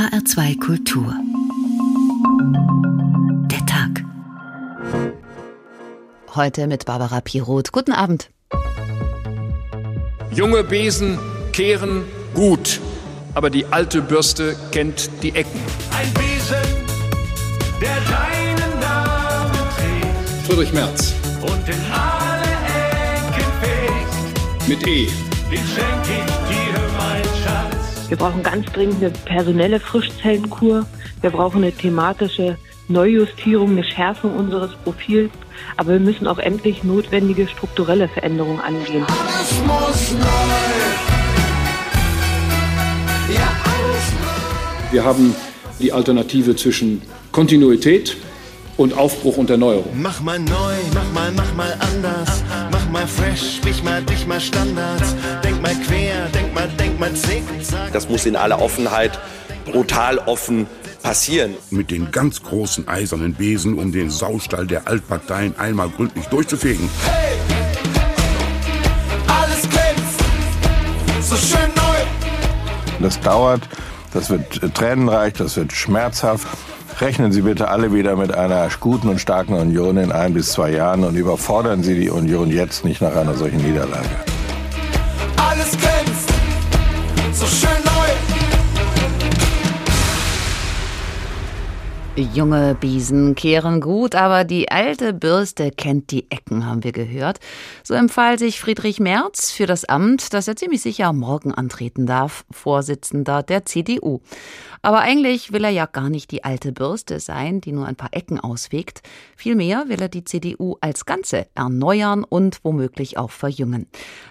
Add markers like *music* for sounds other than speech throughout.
HR2 Kultur. Der Tag. Heute mit Barbara Piroth. Guten Abend. Junge Besen kehren gut, aber die alte Bürste kennt die Ecken. Ein Besen, der deinen Namen trägt Friedrich Merz und in alle Ecken fegt. mit E. Den schenk Wir brauchen ganz dringend eine personelle Frischzellenkur. Wir brauchen eine thematische Neujustierung, eine Schärfung unseres Profils. Aber wir müssen auch endlich notwendige strukturelle Veränderungen angehen. Alles muss neu. Ja, alles neu. Wir haben die Alternative zwischen Kontinuität und Aufbruch und Erneuerung. Mach mal neu, mach mal, mach mal anders. Mal fresh, sprich mal, dich mal Standards. Denk mal quer, denk mal, denk mal zickzack. Das muss in aller Offenheit, brutal offen passieren. mit den ganz großen eisernen Besen, um den Saustall der Altparteien einmal gründlich durchzufegen. Alles glänzt. So schön neu. Das dauert, das wird äh, tränenreich, das wird schmerzhaft. Rechnen Sie bitte alle wieder mit einer guten und starken Union in ein bis zwei Jahren und überfordern Sie die Union jetzt nicht nach einer solchen Niederlage. Junge Biesen kehren gut, aber die alte Bürste kennt die Ecken, haben wir gehört. So empfahl sich Friedrich Merz für das Amt, das er ziemlich sicher morgen antreten darf, Vorsitzender der CDU. Aber eigentlich will er ja gar nicht die alte Bürste sein, die nur ein paar Ecken ausfegt. Vielmehr will er die CDU als Ganze erneuern und womöglich auch verjüngen.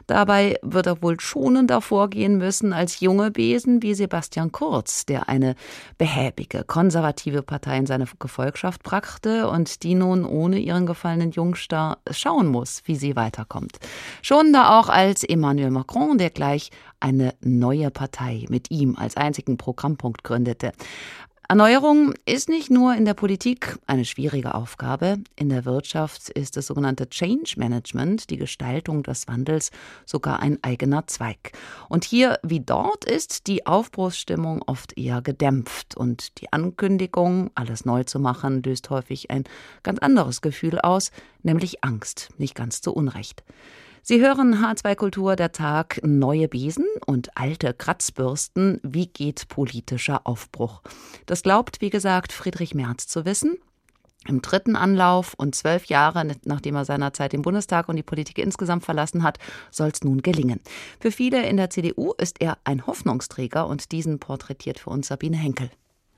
Dabei wird er wohl schonender vorgehen müssen als junge Besen wie Sebastian Kurz, der eine behäbige, konservative Partei in seine Gefolgschaft brachte und die nun ohne ihren gefallenen Jungstar schauen muss, wie sie weiterkommt. Schonender auch als Emmanuel Macron, der gleich eine neue Partei mit ihm als einzigen Programmpunkt gründete. Erneuerung ist nicht nur in der Politik eine schwierige Aufgabe. In der Wirtschaft ist das sogenannte Change Management, die Gestaltung des Wandels, sogar ein eigener Zweig. Und hier wie dort ist die Aufbruchsstimmung oft eher gedämpft und die Ankündigung, alles neu zu machen, löst häufig ein ganz anderes Gefühl aus, nämlich Angst, nicht ganz zu Unrecht. Sie hören H2 Kultur der Tag neue Besen und alte Kratzbürsten. Wie geht politischer Aufbruch? Das glaubt, wie gesagt, Friedrich Merz zu wissen. Im dritten Anlauf und zwölf Jahre, nachdem er seinerzeit den Bundestag und die Politik insgesamt verlassen hat, soll es nun gelingen. Für viele in der CDU ist er ein Hoffnungsträger und diesen porträtiert für uns Sabine Henkel.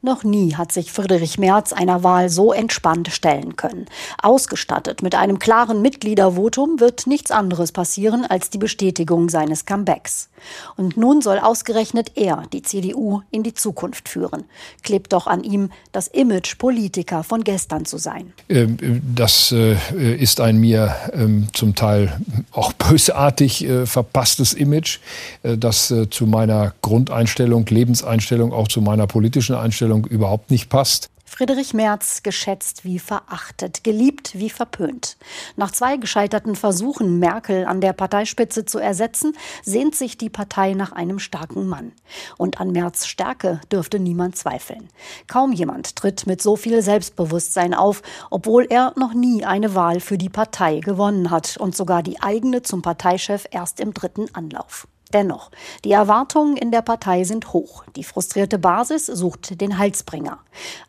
Noch nie hat sich Friedrich Merz einer Wahl so entspannt stellen können. Ausgestattet mit einem klaren Mitgliedervotum wird nichts anderes passieren als die Bestätigung seines Comebacks. Und nun soll ausgerechnet er die CDU in die Zukunft führen. Klebt doch an ihm das Image, Politiker von gestern zu sein. Ähm, Das äh, ist ein mir ähm, zum Teil auch *laughs* bösartig äh, verpasstes Image, äh, das äh, zu meiner Grundeinstellung, Lebenseinstellung, auch zu meiner politischen Einstellung überhaupt nicht passt. Friedrich Merz geschätzt wie verachtet, geliebt wie verpönt. Nach zwei gescheiterten Versuchen, Merkel an der Parteispitze zu ersetzen, sehnt sich die Partei nach einem starken Mann. Und an Merz Stärke dürfte niemand zweifeln. Kaum jemand tritt mit so viel Selbstbewusstsein auf, obwohl er noch nie eine Wahl für die Partei gewonnen hat und sogar die eigene zum Parteichef erst im dritten Anlauf. Dennoch, die Erwartungen in der Partei sind hoch. Die frustrierte Basis sucht den Halsbringer.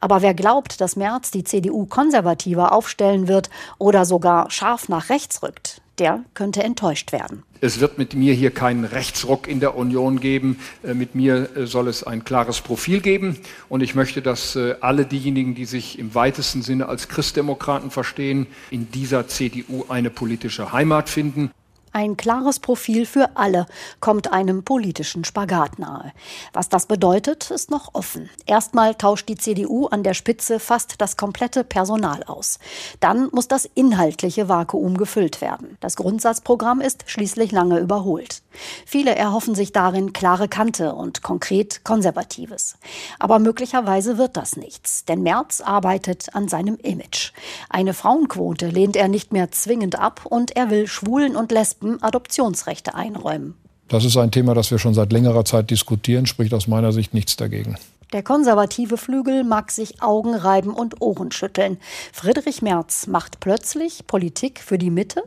Aber wer glaubt, dass Merz die CDU konservativer aufstellen wird oder sogar scharf nach rechts rückt, der könnte enttäuscht werden. Es wird mit mir hier keinen Rechtsruck in der Union geben. Äh, Mit mir äh, soll es ein klares Profil geben. Und ich möchte, dass äh, alle diejenigen, die sich im weitesten Sinne als Christdemokraten verstehen, in dieser CDU eine politische Heimat finden. Ein klares Profil für alle kommt einem politischen Spagat nahe. Was das bedeutet, ist noch offen. Erstmal tauscht die CDU an der Spitze fast das komplette Personal aus. Dann muss das inhaltliche Vakuum gefüllt werden. Das Grundsatzprogramm ist schließlich lange überholt. Viele erhoffen sich darin klare Kante und konkret Konservatives. Aber möglicherweise wird das nichts, denn Merz arbeitet an seinem Image. Eine Frauenquote lehnt er nicht mehr zwingend ab und er will Schwulen und Lesben Adoptionsrechte einräumen. Das ist ein Thema, das wir schon seit längerer Zeit diskutieren, spricht aus meiner Sicht nichts dagegen. Der konservative Flügel mag sich Augen reiben und Ohren schütteln. Friedrich Merz macht plötzlich Politik für die Mitte?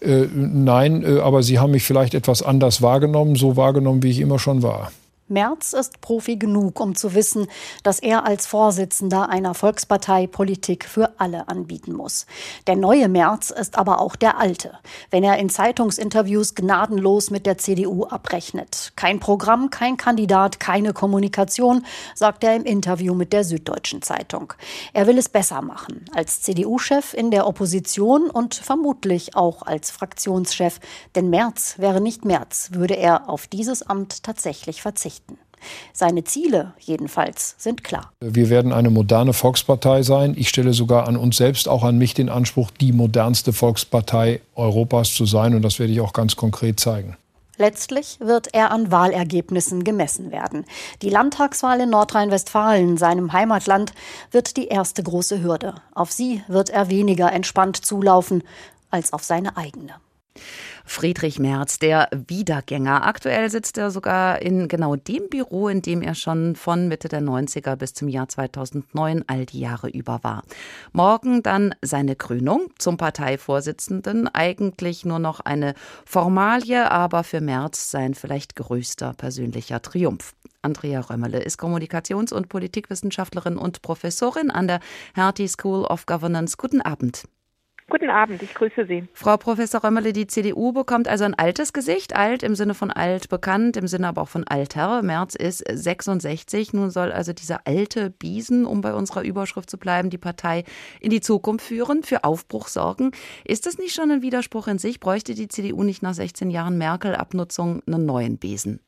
Äh, nein, äh, aber Sie haben mich vielleicht etwas anders wahrgenommen, so wahrgenommen, wie ich immer schon war. Merz ist Profi genug, um zu wissen, dass er als Vorsitzender einer Volkspartei Politik für alle anbieten muss. Der neue Merz ist aber auch der alte, wenn er in Zeitungsinterviews gnadenlos mit der CDU abrechnet. Kein Programm, kein Kandidat, keine Kommunikation, sagt er im Interview mit der Süddeutschen Zeitung. Er will es besser machen, als CDU-Chef in der Opposition und vermutlich auch als Fraktionschef. Denn Merz wäre nicht Merz, würde er auf dieses Amt tatsächlich verzichten. Seine Ziele jedenfalls sind klar. Wir werden eine moderne Volkspartei sein. Ich stelle sogar an uns selbst, auch an mich den Anspruch, die modernste Volkspartei Europas zu sein. Und das werde ich auch ganz konkret zeigen. Letztlich wird er an Wahlergebnissen gemessen werden. Die Landtagswahl in Nordrhein-Westfalen, seinem Heimatland, wird die erste große Hürde. Auf sie wird er weniger entspannt zulaufen als auf seine eigene. Friedrich Merz, der Wiedergänger. Aktuell sitzt er sogar in genau dem Büro, in dem er schon von Mitte der 90er bis zum Jahr 2009 all die Jahre über war. Morgen dann seine Krönung zum Parteivorsitzenden. Eigentlich nur noch eine Formalie, aber für Merz sein vielleicht größter persönlicher Triumph. Andrea Römmerle ist Kommunikations- und Politikwissenschaftlerin und Professorin an der Hertie School of Governance. Guten Abend. Guten Abend, ich grüße Sie. Frau Professor Römmerle, die CDU bekommt also ein altes Gesicht, alt im Sinne von alt bekannt, im Sinne aber auch von alter. Merz ist 66, nun soll also dieser alte Biesen, um bei unserer Überschrift zu bleiben, die Partei in die Zukunft führen, für Aufbruch sorgen. Ist das nicht schon ein Widerspruch in sich? Bräuchte die CDU nicht nach 16 Jahren Merkel-Abnutzung einen neuen Besen?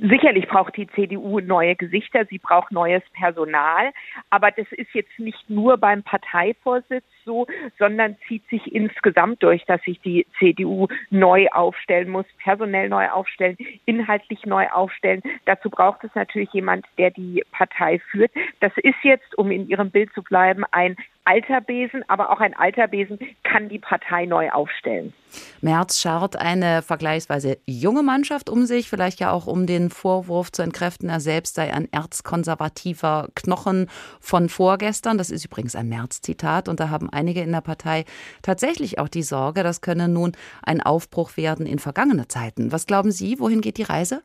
Sicherlich braucht die CDU neue Gesichter, sie braucht neues Personal, aber das ist jetzt nicht nur beim Parteivorsitz so, sondern zieht sich insgesamt durch, dass sich die CDU neu aufstellen muss, personell neu aufstellen, inhaltlich neu aufstellen. Dazu braucht es natürlich jemand, der die Partei führt. Das ist jetzt, um in Ihrem Bild zu bleiben, ein alter Besen, aber auch ein alter Besen kann die Partei neu aufstellen. Merz schart eine vergleichsweise junge Mannschaft um sich, vielleicht ja auch um den Vorwurf zu entkräften, er selbst sei ein erzkonservativer Knochen von vorgestern. Das ist übrigens ein Merz-Zitat und da haben einige in der Partei tatsächlich auch die Sorge, das könne nun ein Aufbruch werden in vergangene Zeiten. Was glauben Sie, wohin geht die Reise?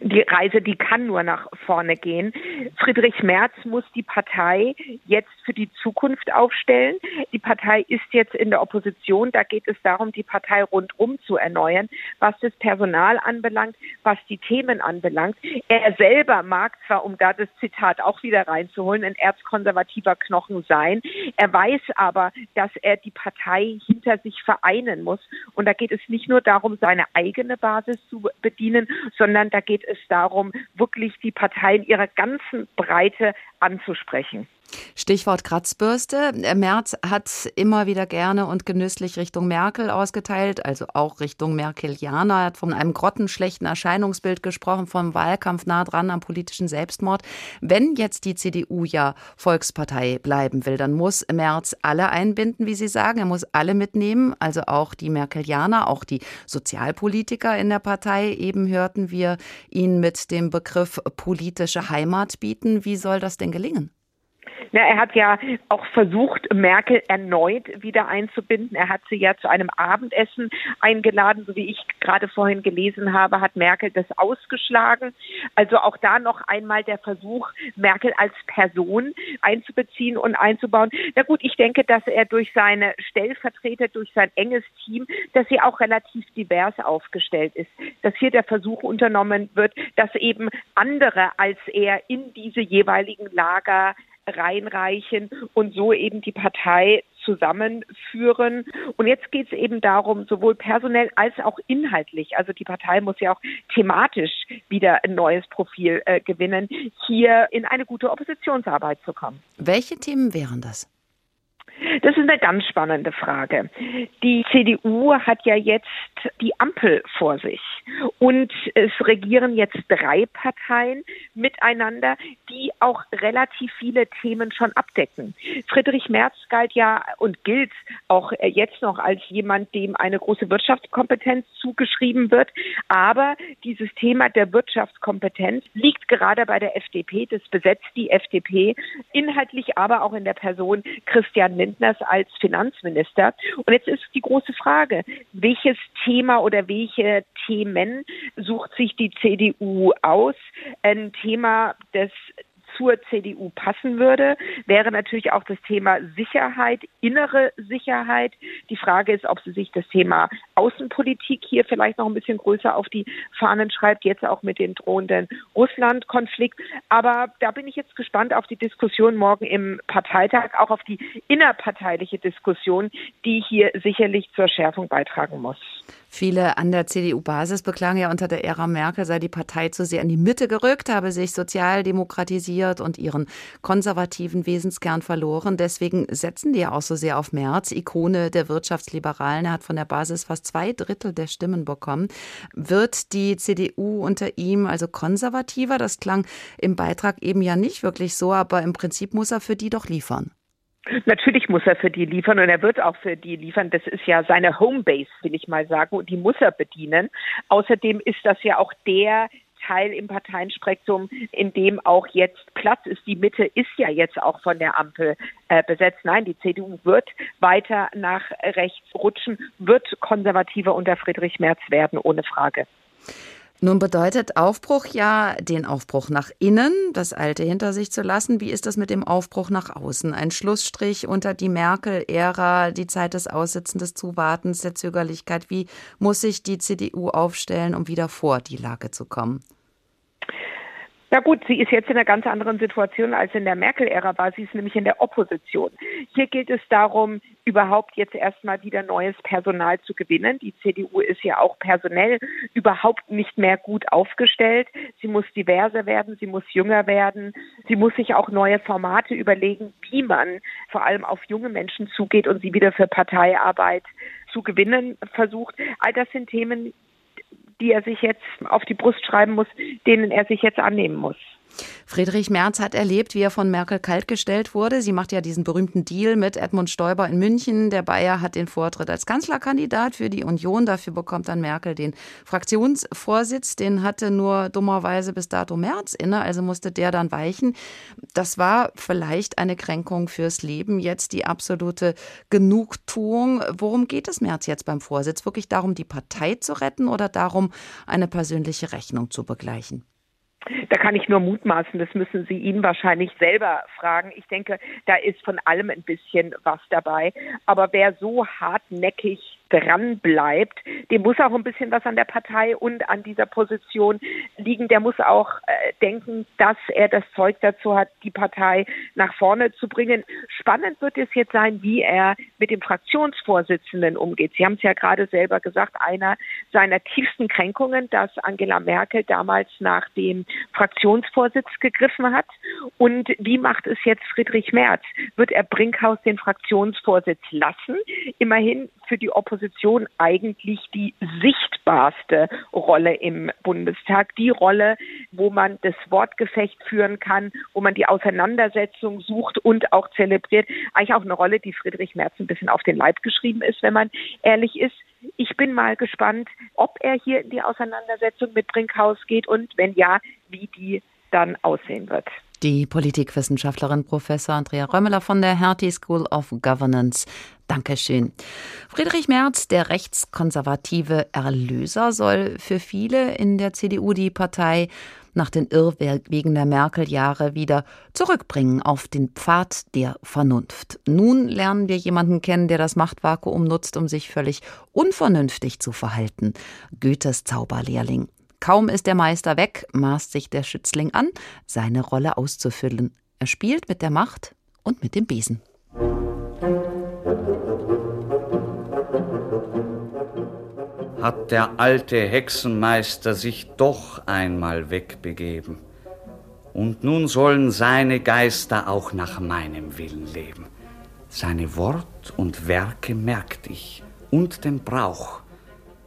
Die Reise, die kann nur nach vorne gehen. Friedrich Merz muss die Partei jetzt für die Zukunft aufstellen. Die Partei ist jetzt in der Opposition. Da geht es darum, die Partei rundum zu erneuern, was das Personal anbelangt, was die Themen anbelangt. Er selber mag zwar, um da das Zitat auch wieder reinzuholen, ein erzkonservativer Knochen sein. Er weiß aber, dass er die Partei hinter sich vereinen muss. Und da geht es nicht nur darum, seine eigene Basis zu bedienen, sondern da geht geht es darum, wirklich die Parteien ihrer ganzen Breite anzusprechen. Stichwort Kratzbürste. Merz hat immer wieder gerne und genüsslich Richtung Merkel ausgeteilt, also auch Richtung Merkelianer. Er hat von einem grottenschlechten Erscheinungsbild gesprochen, vom Wahlkampf nah dran am politischen Selbstmord. Wenn jetzt die CDU ja Volkspartei bleiben will, dann muss Merz alle einbinden, wie Sie sagen. Er muss alle mitnehmen, also auch die Merkelianer, auch die Sozialpolitiker in der Partei. Eben hörten wir ihn mit dem Begriff politische Heimat bieten. Wie soll das denn gelingen? Na, er hat ja auch versucht, Merkel erneut wieder einzubinden. Er hat sie ja zu einem Abendessen eingeladen, so wie ich gerade vorhin gelesen habe, hat Merkel das ausgeschlagen. Also auch da noch einmal der Versuch, Merkel als Person einzubeziehen und einzubauen. Na gut, ich denke, dass er durch seine Stellvertreter, durch sein enges Team, dass sie auch relativ divers aufgestellt ist. Dass hier der Versuch unternommen wird, dass eben andere als er in diese jeweiligen Lager reinreichen und so eben die Partei zusammenführen. Und jetzt geht es eben darum, sowohl personell als auch inhaltlich, also die Partei muss ja auch thematisch wieder ein neues Profil äh, gewinnen, hier in eine gute Oppositionsarbeit zu kommen. Welche Themen wären das? Das ist eine ganz spannende Frage. Die CDU hat ja jetzt die Ampel vor sich und es regieren jetzt drei Parteien miteinander, die auch relativ viele Themen schon abdecken. Friedrich Merz galt ja und gilt auch jetzt noch als jemand, dem eine große Wirtschaftskompetenz zugeschrieben wird. Aber dieses Thema der Wirtschaftskompetenz liegt gerade bei der FDP. Das besetzt die FDP inhaltlich, aber auch in der Person Christian Lindners als Finanzminister. Und jetzt ist die große Frage, welches Thema oder welche Themen sucht sich die CDU aus? Ein Thema des zur CDU passen würde, wäre natürlich auch das Thema Sicherheit, innere Sicherheit. Die Frage ist, ob sie sich das Thema Außenpolitik hier vielleicht noch ein bisschen größer auf die Fahnen schreibt, jetzt auch mit dem drohenden Russland-Konflikt. Aber da bin ich jetzt gespannt auf die Diskussion morgen im Parteitag, auch auf die innerparteiliche Diskussion, die hier sicherlich zur Schärfung beitragen muss. Viele an der CDU-Basis beklagen ja, unter der Ära Merkel sei die Partei zu sehr in die Mitte gerückt, habe sich sozial demokratisiert und ihren konservativen Wesenskern verloren. Deswegen setzen die ja auch so sehr auf Merz, Ikone der Wirtschaftsliberalen. Er hat von der Basis fast zwei Drittel der Stimmen bekommen. Wird die CDU unter ihm also konservativer? Das klang im Beitrag eben ja nicht wirklich so, aber im Prinzip muss er für die doch liefern. Natürlich muss er für die liefern und er wird auch für die liefern. Das ist ja seine Homebase, will ich mal sagen, und die muss er bedienen. Außerdem ist das ja auch der Teil im Parteienspektrum, in dem auch jetzt Platz ist. Die Mitte ist ja jetzt auch von der Ampel äh, besetzt. Nein, die CDU wird weiter nach rechts rutschen, wird konservativer unter Friedrich Merz werden, ohne Frage. Nun bedeutet Aufbruch ja den Aufbruch nach innen, das Alte hinter sich zu lassen. Wie ist das mit dem Aufbruch nach außen? Ein Schlussstrich unter die Merkel-Ära, die Zeit des Aussitzens, des Zuwartens, der Zögerlichkeit. Wie muss sich die CDU aufstellen, um wieder vor die Lage zu kommen? Na gut, sie ist jetzt in einer ganz anderen Situation als in der Merkel-Ära war. Sie ist nämlich in der Opposition. Hier gilt es darum, überhaupt jetzt erstmal wieder neues Personal zu gewinnen. Die CDU ist ja auch personell überhaupt nicht mehr gut aufgestellt. Sie muss diverser werden, sie muss jünger werden. Sie muss sich auch neue Formate überlegen, wie man vor allem auf junge Menschen zugeht und sie wieder für Parteiarbeit zu gewinnen versucht. All das sind Themen, die er sich jetzt auf die Brust schreiben muss, denen er sich jetzt annehmen muss. Friedrich Merz hat erlebt, wie er von Merkel kaltgestellt wurde. Sie macht ja diesen berühmten Deal mit Edmund Stoiber in München. Der Bayer hat den Vortritt als Kanzlerkandidat für die Union. Dafür bekommt dann Merkel den Fraktionsvorsitz. Den hatte nur dummerweise bis dato Merz inne, also musste der dann weichen. Das war vielleicht eine Kränkung fürs Leben. Jetzt die absolute Genugtuung. Worum geht es Merz jetzt beim Vorsitz? Wirklich darum, die Partei zu retten oder darum, eine persönliche Rechnung zu begleichen? Da kann ich nur mutmaßen, das müssen Sie ihn wahrscheinlich selber fragen. Ich denke, da ist von allem ein bisschen was dabei. Aber wer so hartnäckig dran bleibt, dem muss auch ein bisschen was an der Partei und an dieser Position liegen. Der muss auch äh, denken, dass er das Zeug dazu hat, die Partei nach vorne zu bringen. Spannend wird es jetzt sein, wie er mit dem Fraktionsvorsitzenden umgeht. Sie haben es ja gerade selber gesagt, einer seiner tiefsten Kränkungen, dass Angela Merkel damals nach dem Fraktionsvorsitz gegriffen hat. Und wie macht es jetzt Friedrich Merz? Wird er Brinkhaus den Fraktionsvorsitz lassen? Immerhin für die Opposition Opposition eigentlich die sichtbarste Rolle im Bundestag, die Rolle, wo man das Wortgefecht führen kann, wo man die Auseinandersetzung sucht und auch zelebriert. Eigentlich auch eine Rolle, die Friedrich Merz ein bisschen auf den Leib geschrieben ist, wenn man ehrlich ist. Ich bin mal gespannt, ob er hier in die Auseinandersetzung mit Brinkhaus geht und wenn ja, wie die dann aussehen wird. Die Politikwissenschaftlerin Professor Andrea Römmeler von der Hertie School of Governance. Dankeschön. Friedrich Merz, der rechtskonservative Erlöser, soll für viele in der CDU die Partei nach den Irrwegen der Merkel-Jahre wieder zurückbringen auf den Pfad der Vernunft. Nun lernen wir jemanden kennen, der das Machtvakuum nutzt, um sich völlig unvernünftig zu verhalten. Goethes Zauberlehrling. Kaum ist der Meister weg, maßt sich der Schützling an, seine Rolle auszufüllen. Er spielt mit der Macht und mit dem Besen. Hat der alte Hexenmeister sich doch einmal wegbegeben. Und nun sollen seine Geister auch nach meinem Willen leben. Seine Wort und Werke merkt ich und den Brauch,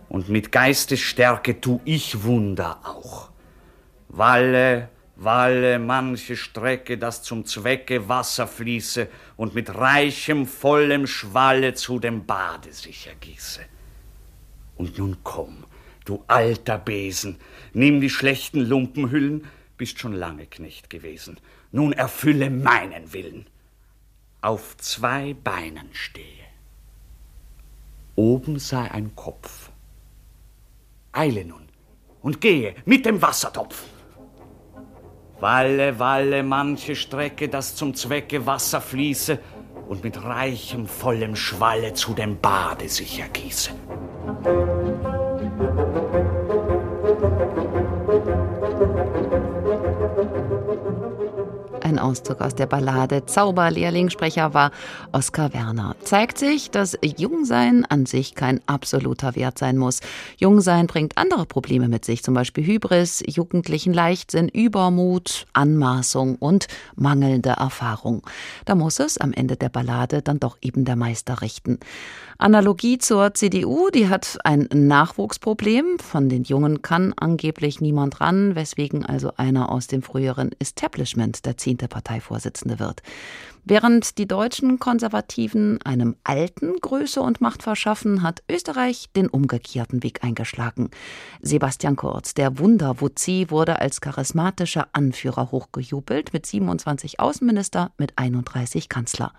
und mit Geistesstärke tu ich Wunder auch. Walle, Walle, manche Strecke, dass zum Zwecke Wasser fließe und mit reichem, vollem Schwalle zu dem Bade sich ergieße. Und nun komm, du alter Besen, nimm die schlechten Lumpenhüllen, bist schon lange Knecht gewesen. Nun erfülle meinen Willen. Auf zwei Beinen stehe. Oben sei ein Kopf. Eile nun und gehe mit dem Wassertopf. Walle, walle manche Strecke, dass zum Zwecke Wasser fließe und mit reichem, vollem Schwalle zu dem Bade sich ergieße. Ein Auszug aus der Ballade Zauberlehrling. Sprecher war Oskar Werner. Zeigt sich, dass Jungsein an sich kein absoluter Wert sein muss. Jungsein bringt andere Probleme mit sich, zum Beispiel Hybris, jugendlichen Leichtsinn, Übermut, Anmaßung und mangelnde Erfahrung. Da muss es am Ende der Ballade dann doch eben der Meister richten. Analogie zur CDU, die hat ein Nachwuchsproblem. Von den Jungen kann angeblich niemand ran, weswegen also einer aus dem früheren Establishment der zehnte Parteivorsitzende wird. Während die deutschen Konservativen einem Alten Größe und Macht verschaffen, hat Österreich den umgekehrten Weg eingeschlagen. Sebastian Kurz, der Wunderwutzi, wurde als charismatischer Anführer hochgejubelt, mit 27 Außenminister, mit 31 Kanzler.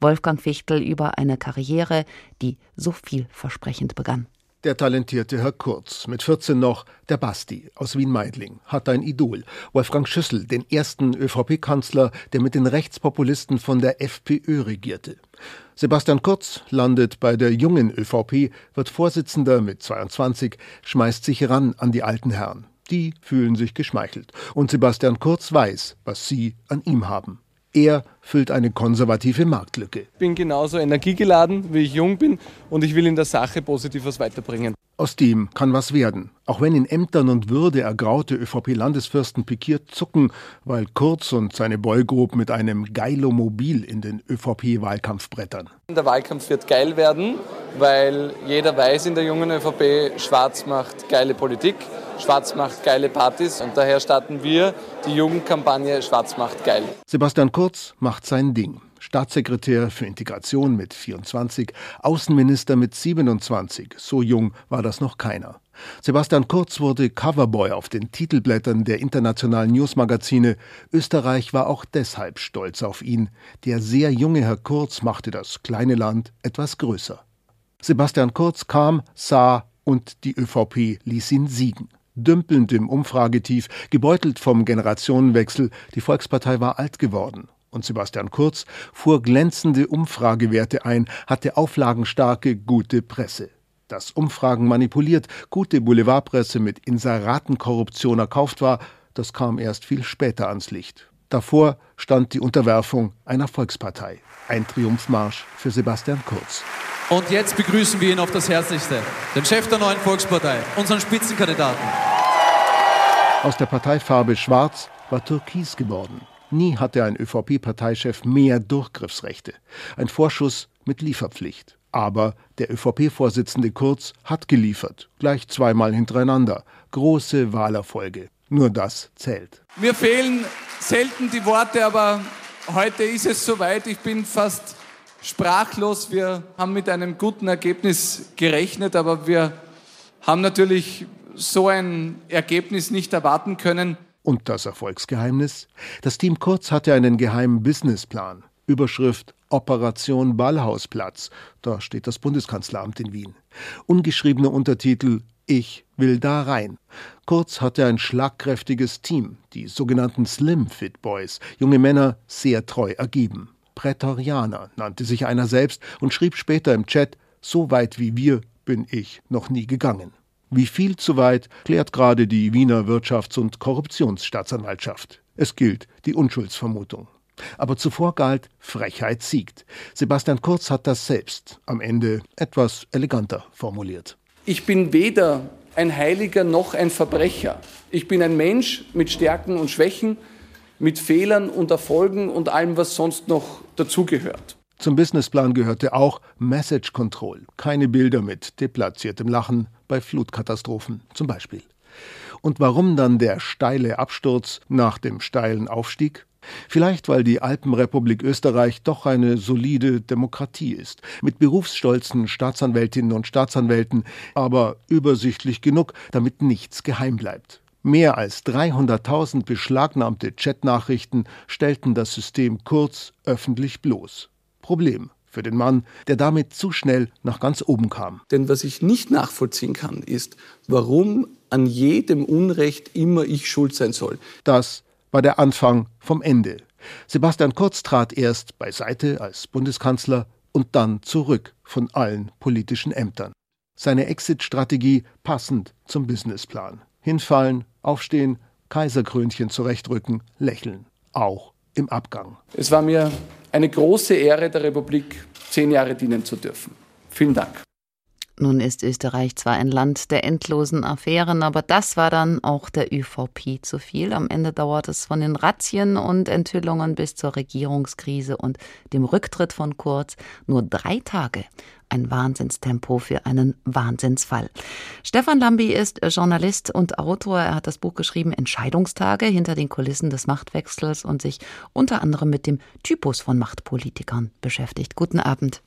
Wolfgang Fichtel über eine Karriere, die so vielversprechend begann. Der talentierte Herr Kurz, mit 14 noch der Basti aus Wien-Meidling, hat ein Idol, Wolfgang Schüssel, den ersten ÖVP-Kanzler, der mit den Rechtspopulisten von der FPÖ regierte. Sebastian Kurz landet bei der jungen ÖVP, wird Vorsitzender mit 22, schmeißt sich ran an die alten Herren. Die fühlen sich geschmeichelt. Und Sebastian Kurz weiß, was sie an ihm haben. Er füllt eine konservative Marktlücke. Ich bin genauso energiegeladen, wie ich jung bin und ich will in der Sache positiv was weiterbringen. Aus dem kann was werden. Auch wenn in Ämtern und Würde ergraute ÖVP-Landesfürsten pikiert zucken, weil Kurz und seine Boygroup mit einem Geilomobil in den ÖVP-Wahlkampf brettern. Der Wahlkampf wird geil werden, weil jeder weiß in der jungen ÖVP, Schwarz macht geile Politik. Schwarz macht geile Partys und daher starten wir die Jugendkampagne Schwarz macht geil. Sebastian Kurz macht sein Ding. Staatssekretär für Integration mit 24, Außenminister mit 27. So jung war das noch keiner. Sebastian Kurz wurde Coverboy auf den Titelblättern der internationalen Newsmagazine. Österreich war auch deshalb stolz auf ihn. Der sehr junge Herr Kurz machte das kleine Land etwas größer. Sebastian Kurz kam, sah und die ÖVP ließ ihn siegen dümpelnd im Umfragetief, gebeutelt vom Generationenwechsel, die Volkspartei war alt geworden. Und Sebastian Kurz fuhr glänzende Umfragewerte ein, hatte auflagenstarke, gute Presse. Dass Umfragen manipuliert, gute Boulevardpresse mit Inseratenkorruption erkauft war, das kam erst viel später ans Licht. Davor stand die Unterwerfung einer Volkspartei. Ein Triumphmarsch für Sebastian Kurz. Und jetzt begrüßen wir ihn auf das Herzlichste, den Chef der neuen Volkspartei, unseren Spitzenkandidaten. Aus der Parteifarbe Schwarz war Türkis geworden. Nie hatte ein ÖVP-Parteichef mehr Durchgriffsrechte. Ein Vorschuss mit Lieferpflicht. Aber der ÖVP-Vorsitzende Kurz hat geliefert, gleich zweimal hintereinander. Große Wahlerfolge. Nur das zählt. Mir fehlen selten die Worte, aber heute ist es soweit. Ich bin fast sprachlos. Wir haben mit einem guten Ergebnis gerechnet, aber wir haben natürlich so ein Ergebnis nicht erwarten können. Und das Erfolgsgeheimnis? Das Team Kurz hatte einen geheimen Businessplan. Überschrift Operation Ballhausplatz. Da steht das Bundeskanzleramt in Wien. Ungeschriebener Untertitel Ich will da rein. Kurz hatte ein schlagkräftiges Team, die sogenannten Slim Fit Boys, junge Männer sehr treu ergeben. Prätorianer nannte sich einer selbst und schrieb später im Chat, so weit wie wir bin ich noch nie gegangen. Wie viel zu weit klärt gerade die Wiener Wirtschafts- und Korruptionsstaatsanwaltschaft. Es gilt die Unschuldsvermutung. Aber zuvor galt, Frechheit siegt. Sebastian Kurz hat das selbst am Ende etwas eleganter formuliert. Ich bin weder ein Heiliger noch ein Verbrecher. Ich bin ein Mensch mit Stärken und Schwächen, mit Fehlern und Erfolgen und allem, was sonst noch dazugehört. Zum Businessplan gehörte auch Message Control, keine Bilder mit deplatziertem Lachen bei Flutkatastrophen zum Beispiel. Und warum dann der steile Absturz nach dem steilen Aufstieg? Vielleicht, weil die Alpenrepublik Österreich doch eine solide Demokratie ist, mit berufsstolzen Staatsanwältinnen und Staatsanwälten, aber übersichtlich genug, damit nichts geheim bleibt. Mehr als 300.000 beschlagnahmte Chatnachrichten stellten das System kurz öffentlich bloß. Problem für den Mann, der damit zu schnell nach ganz oben kam. Denn was ich nicht nachvollziehen kann, ist, warum an jedem Unrecht immer ich schuld sein soll. Das war der Anfang vom Ende. Sebastian Kurz trat erst beiseite als Bundeskanzler und dann zurück von allen politischen Ämtern. Seine Exit-Strategie passend zum Businessplan. Hinfallen, aufstehen, Kaiserkrönchen zurechtrücken, lächeln. Auch im Abgang. Es war mir eine große Ehre, der Republik zehn Jahre dienen zu dürfen. Vielen Dank. Nun ist Österreich zwar ein Land der endlosen Affären, aber das war dann auch der ÖVP zu viel. Am Ende dauert es von den Razzien und Enthüllungen bis zur Regierungskrise und dem Rücktritt von Kurz nur drei Tage. Ein Wahnsinnstempo für einen Wahnsinnsfall. Stefan Lambi ist Journalist und Autor. Er hat das Buch geschrieben Entscheidungstage hinter den Kulissen des Machtwechsels und sich unter anderem mit dem Typus von Machtpolitikern beschäftigt. Guten Abend.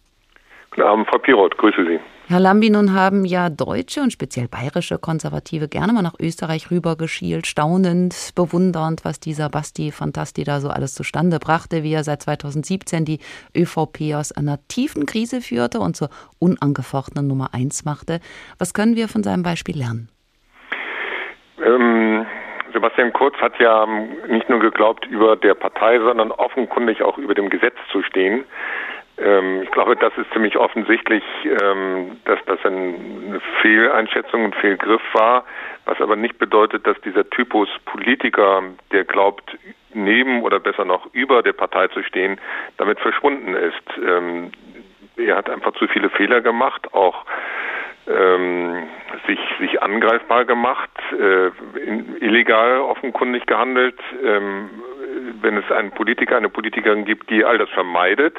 Guten Abend, Frau Piroth, grüße Sie. Herr Lambi, nun haben ja deutsche und speziell bayerische Konservative gerne mal nach Österreich rübergeschielt, staunend, bewundernd, was dieser Basti Fantasti da so alles zustande brachte, wie er seit 2017 die ÖVP aus einer tiefen Krise führte und zur unangefochtenen Nummer eins machte. Was können wir von seinem Beispiel lernen? Ähm, Sebastian Kurz hat ja nicht nur geglaubt, über der Partei, sondern offenkundig auch über dem Gesetz zu stehen. Ähm, ich glaube, das ist ziemlich offensichtlich, ähm, dass das eine Fehleinschätzung, ein Fehlgriff war, was aber nicht bedeutet, dass dieser Typus Politiker, der glaubt, neben oder besser noch über der Partei zu stehen, damit verschwunden ist. Ähm, er hat einfach zu viele Fehler gemacht, auch ähm, sich, sich angreifbar gemacht, äh, illegal offenkundig gehandelt. Ähm, wenn es einen Politiker, eine Politikerin gibt, die all das vermeidet,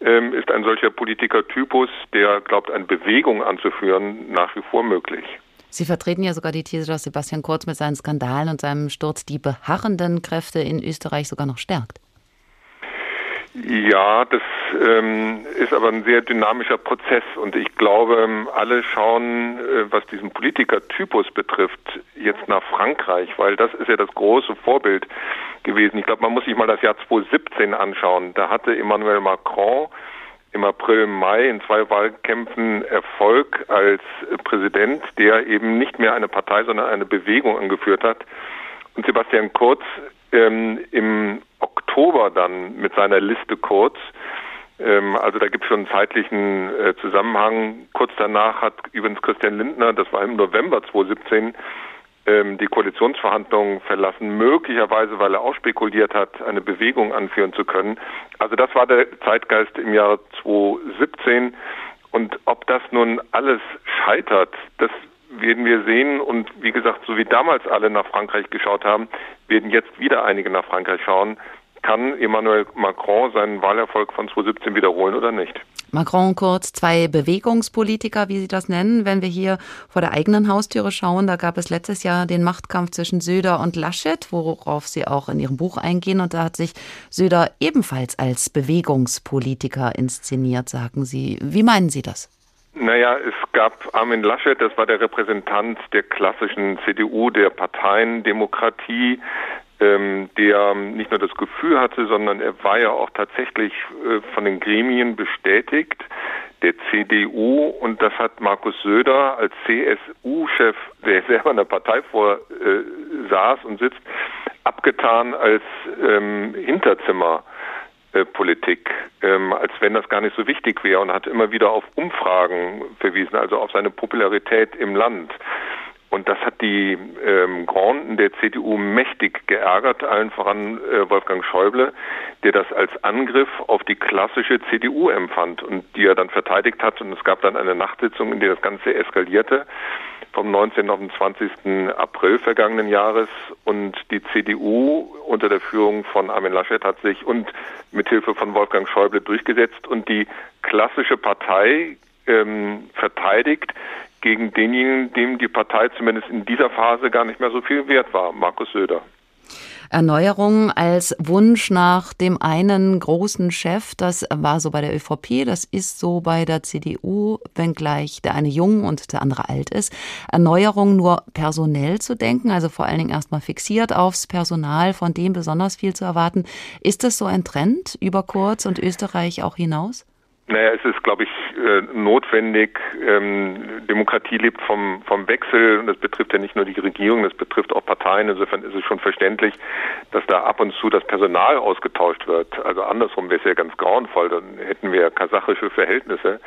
ähm, ist ein solcher Politikertypus, der glaubt, eine Bewegung anzuführen, nach wie vor möglich. Sie vertreten ja sogar die These, dass Sebastian Kurz mit seinen Skandalen und seinem Sturz die beharrenden Kräfte in Österreich sogar noch stärkt. Ja, das ähm, ist aber ein sehr dynamischer Prozess und ich glaube, alle schauen, äh, was diesen Politikertypus betrifft, jetzt nach Frankreich, weil das ist ja das große Vorbild gewesen. Ich glaube, man muss sich mal das Jahr 2017 anschauen. Da hatte Emmanuel Macron im April, Mai in zwei Wahlkämpfen Erfolg als Präsident, der eben nicht mehr eine Partei, sondern eine Bewegung angeführt hat. Und Sebastian Kurz ähm, im Oktober dann mit seiner Liste Kurz. Ähm, also da gibt es schon einen zeitlichen äh, Zusammenhang. Kurz danach hat übrigens Christian Lindner, das war im November 2017, ähm, die Koalitionsverhandlungen verlassen, möglicherweise weil er auch spekuliert hat, eine Bewegung anführen zu können. Also das war der Zeitgeist im Jahr 2017. Und ob das nun alles scheitert, das werden wir sehen. Und wie gesagt, so wie damals alle nach Frankreich geschaut haben, werden jetzt wieder einige nach Frankreich schauen. Kann Emmanuel Macron seinen Wahlerfolg von 2017 wiederholen oder nicht? Macron kurz, zwei Bewegungspolitiker, wie Sie das nennen. Wenn wir hier vor der eigenen Haustüre schauen, da gab es letztes Jahr den Machtkampf zwischen Söder und Laschet, worauf Sie auch in Ihrem Buch eingehen. Und da hat sich Söder ebenfalls als Bewegungspolitiker inszeniert, sagen Sie. Wie meinen Sie das? Naja, es gab Armin Laschet, das war der Repräsentant der klassischen CDU, der Parteiendemokratie, ähm, der nicht nur das Gefühl hatte, sondern er war ja auch tatsächlich äh, von den Gremien bestätigt, der CDU, und das hat Markus Söder als CSU-Chef, der *laughs* selber in der Partei vor äh, saß und sitzt, abgetan als ähm, Hinterzimmer. Äh, Politik, ähm, als wenn das gar nicht so wichtig wäre und hat immer wieder auf Umfragen verwiesen, also auf seine Popularität im Land. Und das hat die ähm, Granden der CDU mächtig geärgert, allen voran äh, Wolfgang Schäuble, der das als Angriff auf die klassische CDU empfand und die er dann verteidigt hat. Und es gab dann eine Nachtsitzung, in der das Ganze eskalierte. Vom 19. auf den 20. April vergangenen Jahres und die CDU unter der Führung von Armin Laschet hat sich und mithilfe von Wolfgang Schäuble durchgesetzt und die klassische Partei ähm, verteidigt gegen denjenigen, dem die Partei zumindest in dieser Phase gar nicht mehr so viel wert war, Markus Söder. Erneuerung als Wunsch nach dem einen großen Chef, das war so bei der ÖVP, das ist so bei der CDU, wenngleich der eine jung und der andere alt ist. Erneuerung nur personell zu denken, also vor allen Dingen erstmal fixiert aufs Personal, von dem besonders viel zu erwarten. Ist das so ein Trend über Kurz und Österreich auch hinaus? Naja, es ist, glaube ich, äh, notwendig. Ähm, Demokratie lebt vom, vom Wechsel und das betrifft ja nicht nur die Regierung, das betrifft auch Parteien. Insofern ist es schon verständlich, dass da ab und zu das Personal ausgetauscht wird. Also andersrum wäre es ja ganz grauenvoll, dann hätten wir kasachische Verhältnisse.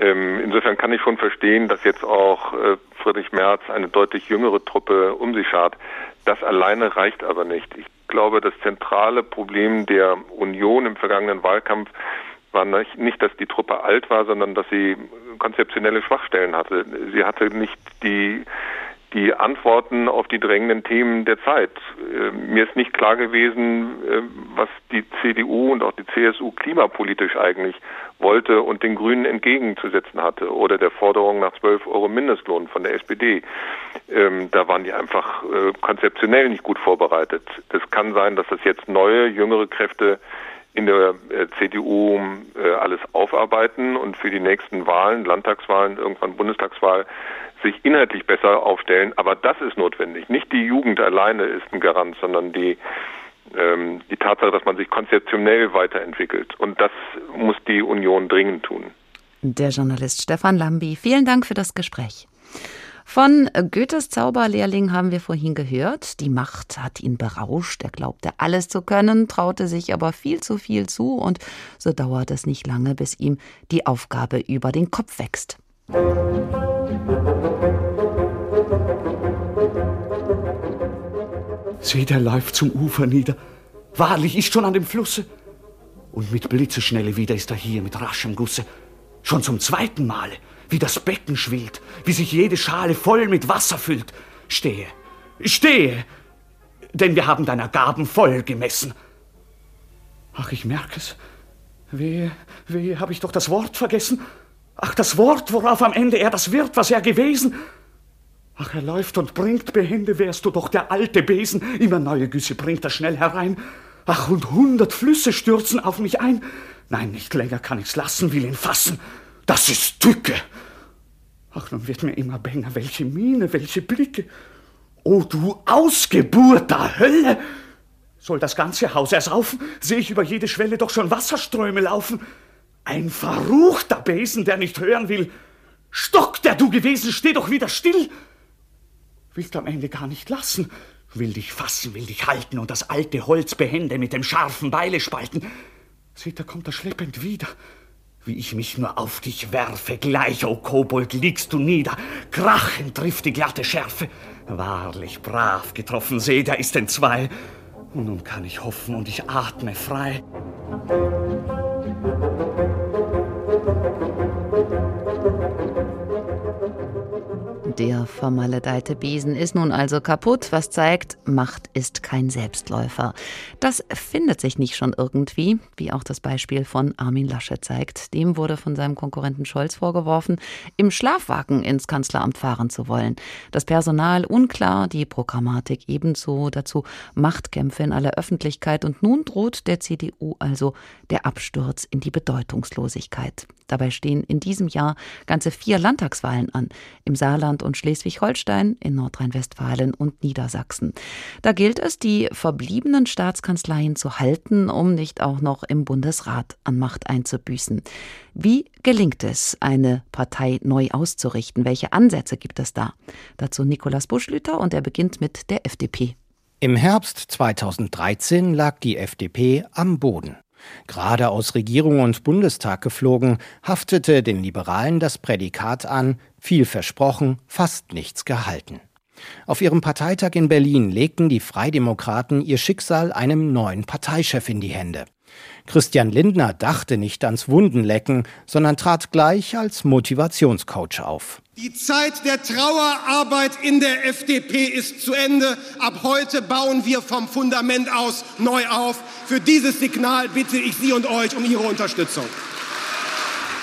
Ähm, insofern kann ich schon verstehen, dass jetzt auch äh, Friedrich Merz eine deutlich jüngere Truppe um sich schart. Das alleine reicht aber nicht. Ich glaube, das zentrale Problem der Union im vergangenen Wahlkampf war nicht, nicht, dass die Truppe alt war, sondern dass sie konzeptionelle Schwachstellen hatte. Sie hatte nicht die die Antworten auf die drängenden Themen der Zeit. Äh, mir ist nicht klar gewesen, äh, was die CDU und auch die CSU klimapolitisch eigentlich wollte und den Grünen entgegenzusetzen hatte oder der Forderung nach 12 Euro Mindestlohn von der SPD. Ähm, da waren die einfach äh, konzeptionell nicht gut vorbereitet. Es kann sein, dass das jetzt neue, jüngere Kräfte in der äh, CDU äh, alles aufarbeiten und für die nächsten Wahlen, Landtagswahlen, irgendwann Bundestagswahl, sich inhaltlich besser aufstellen. Aber das ist notwendig. Nicht die Jugend alleine ist ein Garant, sondern die, ähm, die Tatsache, dass man sich konzeptionell weiterentwickelt. Und das muss die Union dringend tun. Der Journalist Stefan Lambi, vielen Dank für das Gespräch. Von Goethes Zauberlehrling haben wir vorhin gehört. Die Macht hat ihn berauscht. Er glaubte alles zu können, traute sich aber viel zu viel zu und so dauert es nicht lange, bis ihm die Aufgabe über den Kopf wächst. Seht, er läuft zum Ufer nieder. Wahrlich ist schon an dem Flusse. Und mit Blitzeschnelle wieder ist er hier mit raschem Gusse. Schon zum zweiten Male wie das Becken schwillt, wie sich jede Schale voll mit Wasser füllt. Stehe, stehe, denn wir haben deiner Gaben voll gemessen. Ach, ich merke es. Wehe, wehe, habe ich doch das Wort vergessen. Ach, das Wort, worauf am Ende er das wird, was er gewesen. Ach, er läuft und bringt behende, wärst du doch der alte Besen. Immer neue Güsse bringt er schnell herein. Ach, und hundert Flüsse stürzen auf mich ein. Nein, nicht länger kann ich's lassen, will ihn fassen. Das ist Tücke. Ach, nun wird mir immer bänger, welche Miene, welche Blicke. O du Ausgeburt der Hölle! Soll das ganze Haus ersaufen, sehe ich über jede Schwelle doch schon Wasserströme laufen. Ein verruchter Besen, der nicht hören will. Stock, der du gewesen, steh doch wieder still. Willst am Ende gar nicht lassen. Will dich fassen, will dich halten und das alte Holz behende mit dem scharfen Beile spalten. Seht, da kommt er schleppend wieder. Wie ich mich nur auf dich werfe, gleich, o oh Kobold, liegst du nieder. Krachend trifft die glatte Schärfe. Wahrlich brav getroffen, seh, da ist entzwei. Und nun kann ich hoffen und ich atme frei. Der vermaledeite Besen ist nun also kaputt, was zeigt, Macht ist kein Selbstläufer. Das findet sich nicht schon irgendwie, wie auch das Beispiel von Armin Laschet zeigt. Dem wurde von seinem Konkurrenten Scholz vorgeworfen, im Schlafwagen ins Kanzleramt fahren zu wollen. Das Personal unklar, die Programmatik ebenso, dazu Machtkämpfe in aller Öffentlichkeit und nun droht der CDU also der Absturz in die Bedeutungslosigkeit. Dabei stehen in diesem Jahr ganze vier Landtagswahlen an, im Saarland und Schleswig-Holstein, in Nordrhein-Westfalen und Niedersachsen. Da gilt es, die verbliebenen Staatskanzleien zu halten, um nicht auch noch im Bundesrat an Macht einzubüßen. Wie gelingt es, eine Partei neu auszurichten? Welche Ansätze gibt es da? Dazu Nikolaus Buschlüter und er beginnt mit der FDP. Im Herbst 2013 lag die FDP am Boden. Gerade aus Regierung und Bundestag geflogen, haftete den Liberalen das Prädikat an, viel versprochen, fast nichts gehalten. Auf ihrem Parteitag in Berlin legten die Freidemokraten ihr Schicksal einem neuen Parteichef in die Hände. Christian Lindner dachte nicht ans Wundenlecken, sondern trat gleich als Motivationscoach auf. Die Zeit der Trauerarbeit in der FDP ist zu Ende. Ab heute bauen wir vom Fundament aus neu auf. Für dieses Signal bitte ich Sie und euch um Ihre Unterstützung.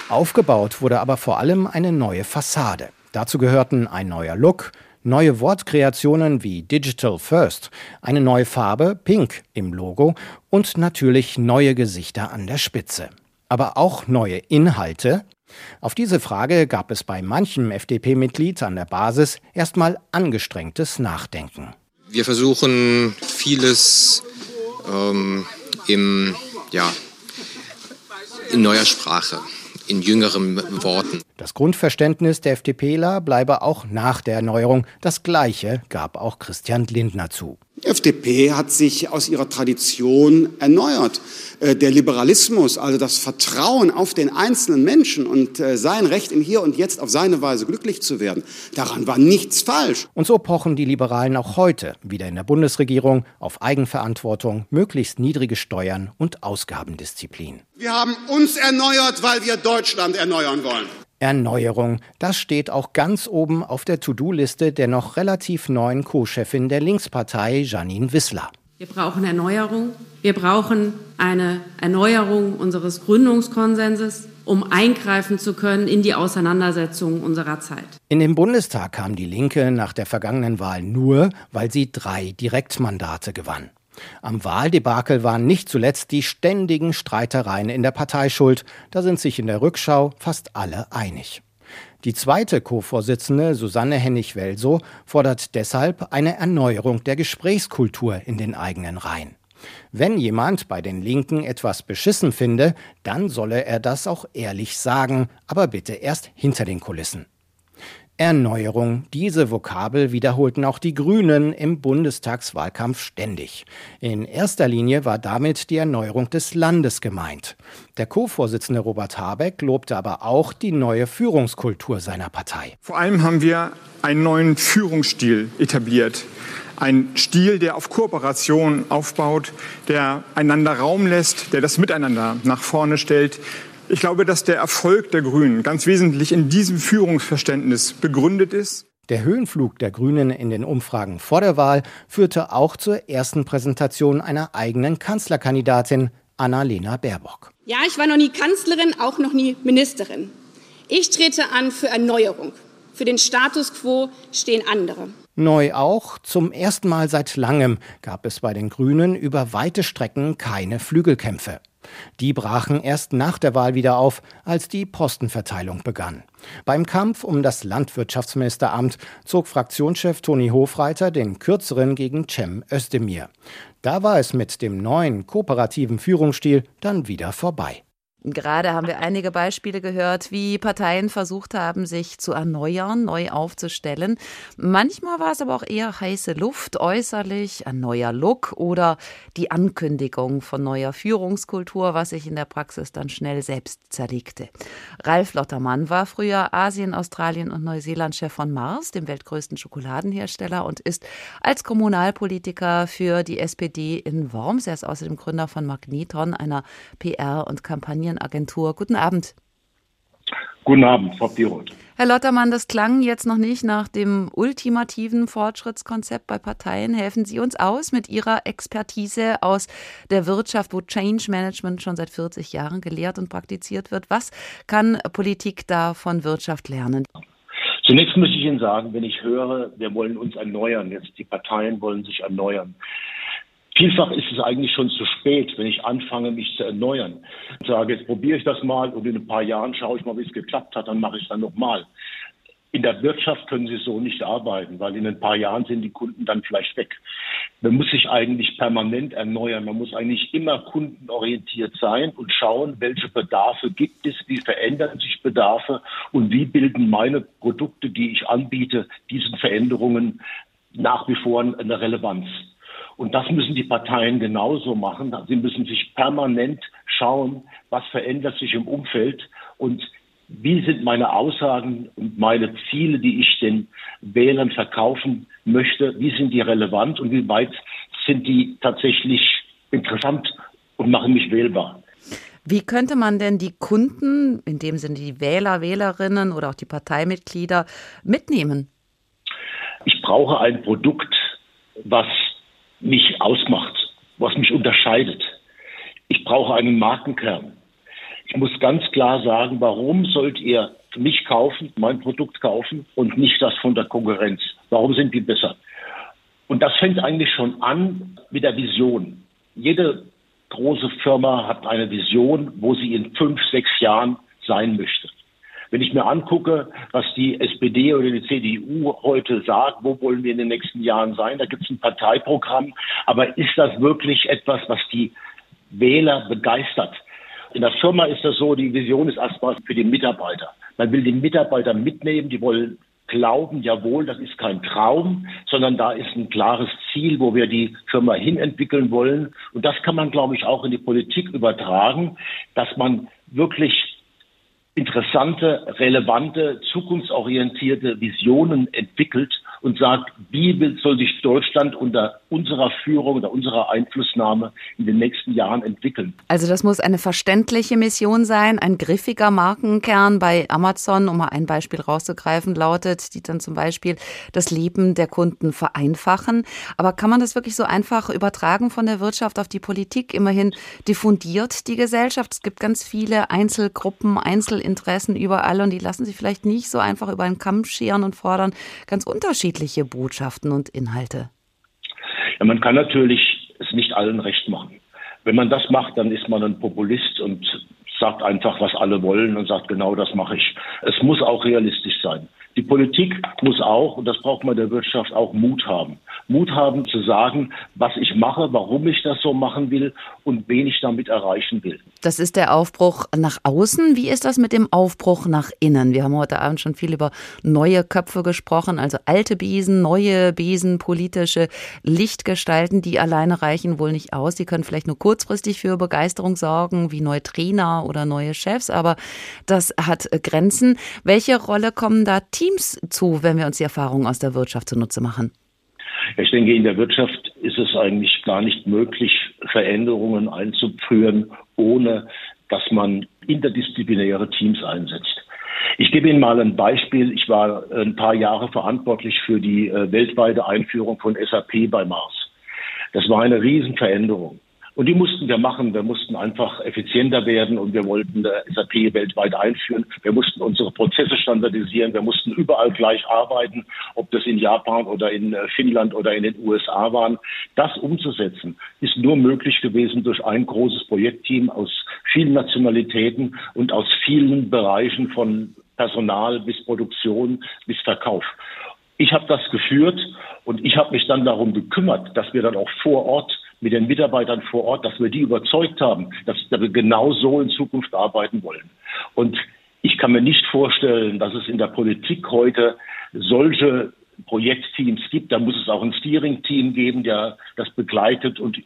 Aufgebaut wurde aber vor allem eine neue Fassade. Dazu gehörten ein neuer Look, neue Wortkreationen wie Digital First, eine neue Farbe, Pink, im Logo und natürlich neue Gesichter an der Spitze. Aber auch neue Inhalte, auf diese Frage gab es bei manchem FDP-Mitglied an der Basis erstmal angestrengtes Nachdenken. Wir versuchen vieles ähm, im, ja, in neuer Sprache, in jüngeren Worten. Das Grundverständnis der FDPler bleibe auch nach der Erneuerung. Das Gleiche gab auch Christian Lindner zu. Die FDP hat sich aus ihrer Tradition erneuert. Äh, der Liberalismus, also das Vertrauen auf den einzelnen Menschen und äh, sein Recht im Hier und Jetzt auf seine Weise glücklich zu werden, daran war nichts falsch. Und so pochen die Liberalen auch heute, wieder in der Bundesregierung, auf Eigenverantwortung, möglichst niedrige Steuern und Ausgabendisziplin. Wir haben uns erneuert, weil wir Deutschland erneuern wollen. Erneuerung, das steht auch ganz oben auf der To-Do-Liste der noch relativ neuen Co-Chefin der Linkspartei, Janine Wissler. Wir brauchen Erneuerung. Wir brauchen eine Erneuerung unseres Gründungskonsenses, um eingreifen zu können in die Auseinandersetzungen unserer Zeit. In den Bundestag kam die Linke nach der vergangenen Wahl nur, weil sie drei Direktmandate gewann. Am Wahldebakel waren nicht zuletzt die ständigen Streitereien in der Partei schuld. Da sind sich in der Rückschau fast alle einig. Die zweite Co-Vorsitzende, Susanne Hennig-Welso, fordert deshalb eine Erneuerung der Gesprächskultur in den eigenen Reihen. Wenn jemand bei den Linken etwas beschissen finde, dann solle er das auch ehrlich sagen, aber bitte erst hinter den Kulissen. Erneuerung. Diese Vokabel wiederholten auch die Grünen im Bundestagswahlkampf ständig. In erster Linie war damit die Erneuerung des Landes gemeint. Der Co-Vorsitzende Robert Habeck lobte aber auch die neue Führungskultur seiner Partei. Vor allem haben wir einen neuen Führungsstil etabliert. Ein Stil, der auf Kooperation aufbaut, der einander Raum lässt, der das Miteinander nach vorne stellt, ich glaube, dass der Erfolg der Grünen ganz wesentlich in diesem Führungsverständnis begründet ist. Der Höhenflug der Grünen in den Umfragen vor der Wahl führte auch zur ersten Präsentation einer eigenen Kanzlerkandidatin, Annalena Baerbock. Ja, ich war noch nie Kanzlerin, auch noch nie Ministerin. Ich trete an für Erneuerung. Für den Status quo stehen andere. Neu auch, zum ersten Mal seit langem gab es bei den Grünen über weite Strecken keine Flügelkämpfe. Die brachen erst nach der Wahl wieder auf, als die Postenverteilung begann. Beim Kampf um das Landwirtschaftsministeramt zog Fraktionschef Toni Hofreiter den kürzeren gegen Cem Özdemir. Da war es mit dem neuen kooperativen Führungsstil dann wieder vorbei. Gerade haben wir einige Beispiele gehört, wie Parteien versucht haben, sich zu erneuern, neu aufzustellen. Manchmal war es aber auch eher heiße Luft, äußerlich ein neuer Look oder die Ankündigung von neuer Führungskultur, was sich in der Praxis dann schnell selbst zerlegte. Ralf Lottermann war früher Asien, Australien und Neuseeland-Chef von Mars, dem weltgrößten Schokoladenhersteller, und ist als Kommunalpolitiker für die SPD in Worms. Er ist außerdem Gründer von Magneton, einer PR- und Kampagne Kampagnenagentur. Guten Abend. Guten Abend, Frau Piroth. Herr Lottermann, das klang jetzt noch nicht nach dem ultimativen Fortschrittskonzept bei Parteien. Helfen Sie uns aus mit Ihrer Expertise aus der Wirtschaft, wo Change Management schon seit 40 Jahren gelehrt und praktiziert wird. Was kann Politik da von Wirtschaft lernen? Zunächst muss ich Ihnen sagen, wenn ich höre, wir wollen uns erneuern, jetzt die Parteien wollen sich erneuern, Vielfach ist es eigentlich schon zu spät, wenn ich anfange, mich zu erneuern. Ich sage, jetzt probiere ich das mal und in ein paar Jahren schaue ich mal, wie es geklappt hat, dann mache ich es dann nochmal. In der Wirtschaft können Sie so nicht arbeiten, weil in ein paar Jahren sind die Kunden dann vielleicht weg. Man muss sich eigentlich permanent erneuern. Man muss eigentlich immer kundenorientiert sein und schauen, welche Bedarfe gibt es, wie verändern sich Bedarfe und wie bilden meine Produkte, die ich anbiete, diesen Veränderungen nach wie vor eine Relevanz. Und das müssen die Parteien genauso machen. Sie müssen sich permanent schauen, was verändert sich im Umfeld und wie sind meine Aussagen und meine Ziele, die ich den Wählern verkaufen möchte, wie sind die relevant und wie weit sind die tatsächlich interessant und machen mich wählbar. Wie könnte man denn die Kunden, in dem Sinne die Wähler, Wählerinnen oder auch die Parteimitglieder mitnehmen? Ich brauche ein Produkt, was mich ausmacht, was mich unterscheidet. Ich brauche einen Markenkern. Ich muss ganz klar sagen, warum sollt ihr mich kaufen, mein Produkt kaufen und nicht das von der Konkurrenz? Warum sind die besser? Und das fängt eigentlich schon an mit der Vision. Jede große Firma hat eine Vision, wo sie in fünf, sechs Jahren sein möchte. Wenn ich mir angucke, was die SPD oder die CDU heute sagt, wo wollen wir in den nächsten Jahren sein, da gibt es ein Parteiprogramm, aber ist das wirklich etwas, was die Wähler begeistert? In der Firma ist das so, die Vision ist erstmal für die Mitarbeiter. Man will die Mitarbeiter mitnehmen, die wollen glauben, jawohl, das ist kein Traum, sondern da ist ein klares Ziel, wo wir die Firma hinentwickeln wollen. Und das kann man, glaube ich, auch in die Politik übertragen, dass man wirklich interessante, relevante, zukunftsorientierte Visionen entwickelt und sagt, wie soll sich Deutschland unter unserer Führung, unter unserer Einflussnahme in den nächsten Jahren entwickeln. Also das muss eine verständliche Mission sein, ein griffiger Markenkern bei Amazon, um mal ein Beispiel rauszugreifen, lautet, die dann zum Beispiel das Leben der Kunden vereinfachen. Aber kann man das wirklich so einfach übertragen von der Wirtschaft auf die Politik? Immerhin diffundiert die Gesellschaft. Es gibt ganz viele Einzelgruppen, Einzelinteressen überall und die lassen sich vielleicht nicht so einfach über einen Kamm scheren und fordern ganz unterschiedliche Botschaften und Inhalte. Ja, man kann natürlich es nicht allen recht machen. Wenn man das macht, dann ist man ein Populist und sagt einfach, was alle wollen und sagt, genau das mache ich. Es muss auch realistisch sein. Die Politik muss auch, und das braucht man der Wirtschaft auch, Mut haben. Mut haben zu sagen, was ich mache, warum ich das so machen will und wen ich damit erreichen will. Das ist der Aufbruch nach außen. Wie ist das mit dem Aufbruch nach innen? Wir haben heute Abend schon viel über neue Köpfe gesprochen, also alte Besen, neue Besen, politische Lichtgestalten, die alleine reichen wohl nicht aus. Die können vielleicht nur kurzfristig für Begeisterung sorgen, wie neue Trainer oder neue Chefs, aber das hat Grenzen. Welche Rolle kommen da Teams Teams zu, wenn wir uns die Erfahrungen aus der Wirtschaft zunutze machen? Ich denke, in der Wirtschaft ist es eigentlich gar nicht möglich, Veränderungen einzuführen, ohne dass man interdisziplinäre Teams einsetzt. Ich gebe Ihnen mal ein Beispiel. Ich war ein paar Jahre verantwortlich für die äh, weltweite Einführung von SAP bei Mars. Das war eine Riesenveränderung. Und die mussten wir machen. Wir mussten einfach effizienter werden und wir wollten SAP weltweit einführen. Wir mussten unsere Prozesse standardisieren. Wir mussten überall gleich arbeiten, ob das in Japan oder in äh, Finnland oder in den USA waren. Das umzusetzen ist nur möglich gewesen durch ein großes Projektteam aus vielen Nationalitäten und aus vielen Bereichen von Personal bis Produktion bis Verkauf. Ich habe das geführt und ich habe mich dann darum gekümmert, dass wir dann auch vor Ort mit den Mitarbeitern vor Ort, dass wir die überzeugt haben, dass, wir genau so in Zukunft arbeiten wollen. Und ich kann mir nicht vorstellen, dass es in der Politik heute solche Projektteams gibt. Da muss es auch ein Steering-Team geben, der das begleitet und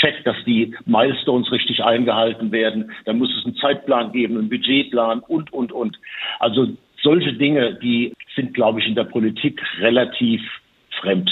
checkt, dass die Milestones richtig eingehalten werden. Da muss es einen Zeitplan geben, einen Budgetplan und, und, und. Also solche Dinge, die sind, glaube ich, in der Politik relativ fremd.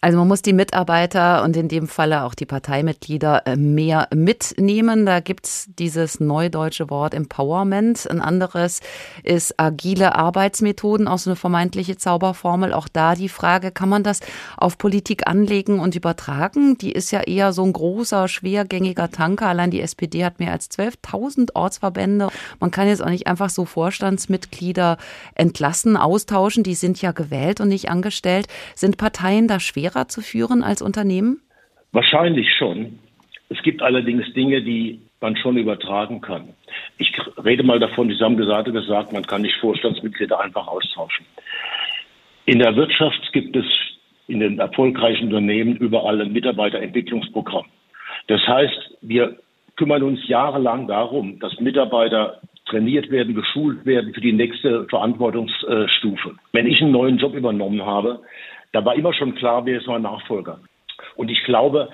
Also man muss die Mitarbeiter und in dem Falle auch die Parteimitglieder äh, mehr mitnehmen. Da gibt es dieses neudeutsche Wort Empowerment. Ein anderes ist agile Arbeitsmethoden, auch so eine vermeintliche Zauberformel. Auch da die Frage, kann man das auf Politik anlegen und übertragen? Die ist ja eher so ein großer, schwergängiger Tanker. Allein die SPD hat mehr als 12.000 Ortsverbände. Man kann jetzt auch nicht einfach so Vorstandsmitglieder entlassen, austauschen. Die sind ja gewählt und nicht angestellt. Sind Parteien da schwerer zu führen als Unternehmen? Wahrscheinlich schon. Es gibt allerdings Dinge, die man schon übertragen kann. Ich rede mal davon, Sie haben gesagt, gesagt, man kann nicht Vorstandsmitglieder einfach austauschen. In der Wirtschaft gibt es in den erfolgreichen Unternehmen überall ein Mitarbeiterentwicklungsprogramm. Das heißt, wir kümmern uns jahrelang darum, dass Mitarbeiter trainiert werden, geschult werden für die nächste Verantwortungsstufe. Wenn ich einen neuen Job übernommen habe, da war immer schon klar, wer ist mein Nachfolger. Und ich glaube,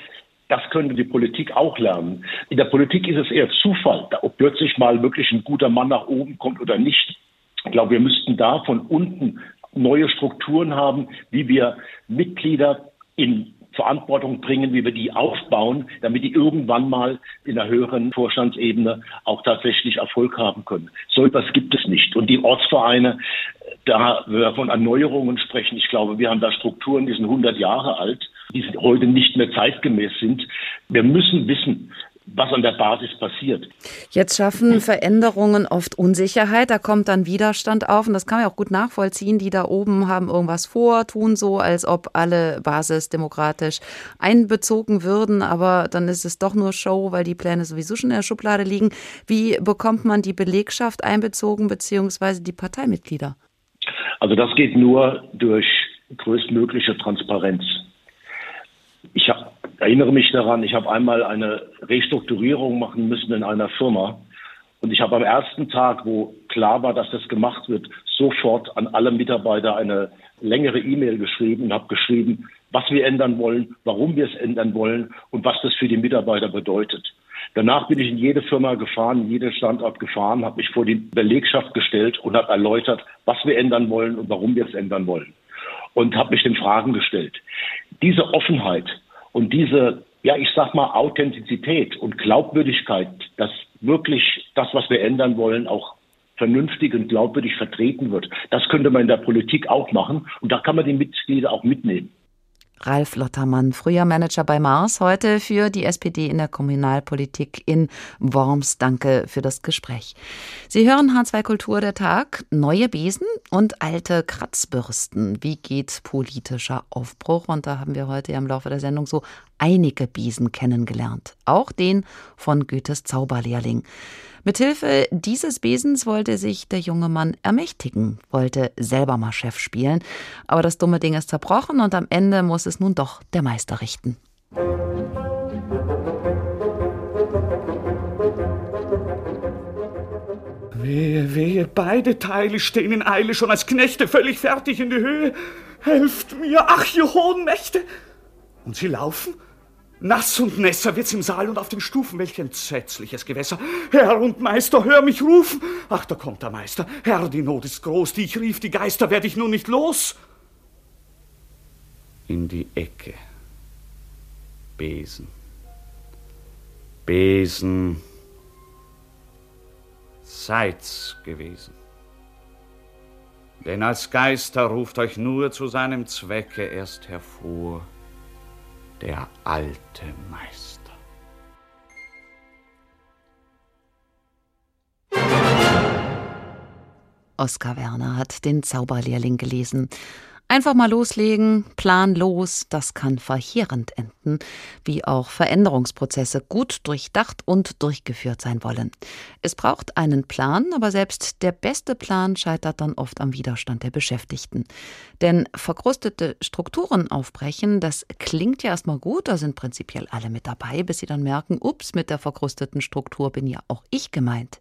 das könnte die Politik auch lernen. In der Politik ist es eher Zufall, ob plötzlich mal wirklich ein guter Mann nach oben kommt oder nicht. Ich glaube, wir müssten da von unten neue Strukturen haben, wie wir Mitglieder in Verantwortung bringen, wie wir die aufbauen, damit die irgendwann mal in der höheren Vorstandsebene auch tatsächlich Erfolg haben können. So etwas gibt es nicht. Und die Ortsvereine, da wir von Erneuerungen sprechen, ich glaube, wir haben da Strukturen, die sind 100 Jahre alt, die heute nicht mehr zeitgemäß sind. Wir müssen wissen, was an der Basis passiert. Jetzt schaffen Veränderungen oft Unsicherheit, da kommt dann Widerstand auf und das kann man auch gut nachvollziehen. Die da oben haben irgendwas vor, tun so, als ob alle basisdemokratisch einbezogen würden, aber dann ist es doch nur Show, weil die Pläne sowieso schon in der Schublade liegen. Wie bekommt man die Belegschaft einbezogen beziehungsweise die Parteimitglieder? Also das geht nur durch größtmögliche Transparenz. Ich hab, erinnere mich daran, ich habe einmal eine Restrukturierung machen müssen in einer Firma. Und ich habe am ersten Tag, wo klar war, dass das gemacht wird, sofort an alle Mitarbeiter eine längere E-Mail geschrieben und habe geschrieben, was wir ändern wollen, warum wir es ändern wollen und was das für die Mitarbeiter bedeutet. Danach bin ich in jede Firma gefahren, in jeden Standort gefahren, habe mich vor die Belegschaft gestellt und habe erläutert, was wir ändern wollen und warum wir es ändern wollen. Und habe mich den Fragen gestellt. Diese Offenheit und diese, ja, ich sag mal, Authentizität und Glaubwürdigkeit, dass wirklich das, was wir ändern wollen, auch vernünftig und glaubwürdig vertreten wird. Das könnte man in der Politik auch machen und da kann man die Mitglieder auch mitnehmen. Ralf Lottermann, früher Manager bei Mars, heute für die SPD in der Kommunalpolitik in Worms. Danke für das Gespräch. Sie hören H2 Kultur der Tag, neue Besen und alte Kratzbürsten. Wie geht politischer Aufbruch? Und da haben wir heute im Laufe der Sendung so einige Besen kennengelernt. Auch den von Goethes Zauberlehrling. Mithilfe dieses Besens wollte sich der junge Mann ermächtigen, wollte selber mal Chef spielen. Aber das dumme Ding ist zerbrochen und am Ende muss es nun doch der Meister richten. Wehe, wehe, beide Teile stehen in Eile schon als Knechte völlig fertig in die Höhe. Helft mir, ach, ihr hohen Mächte! Und sie laufen? Nass und nässer wird's im Saal und auf den Stufen. Welch entsetzliches Gewässer. Herr und Meister, hör mich rufen. Ach, da kommt der Meister. Herr, die Not ist groß, die ich rief, die Geister werd ich nun nicht los. In die Ecke. Besen. Besen. Seid's gewesen. Denn als Geister ruft euch nur zu seinem Zwecke erst hervor der alte Meister. Oskar Werner hat den Zauberlehrling gelesen. Einfach mal loslegen, planlos, das kann verheerend enden, wie auch Veränderungsprozesse gut durchdacht und durchgeführt sein wollen. Es braucht einen Plan, aber selbst der beste Plan scheitert dann oft am Widerstand der Beschäftigten. Denn verkrustete Strukturen aufbrechen, das klingt ja erstmal gut, da sind prinzipiell alle mit dabei, bis sie dann merken, ups, mit der verkrusteten Struktur bin ja auch ich gemeint.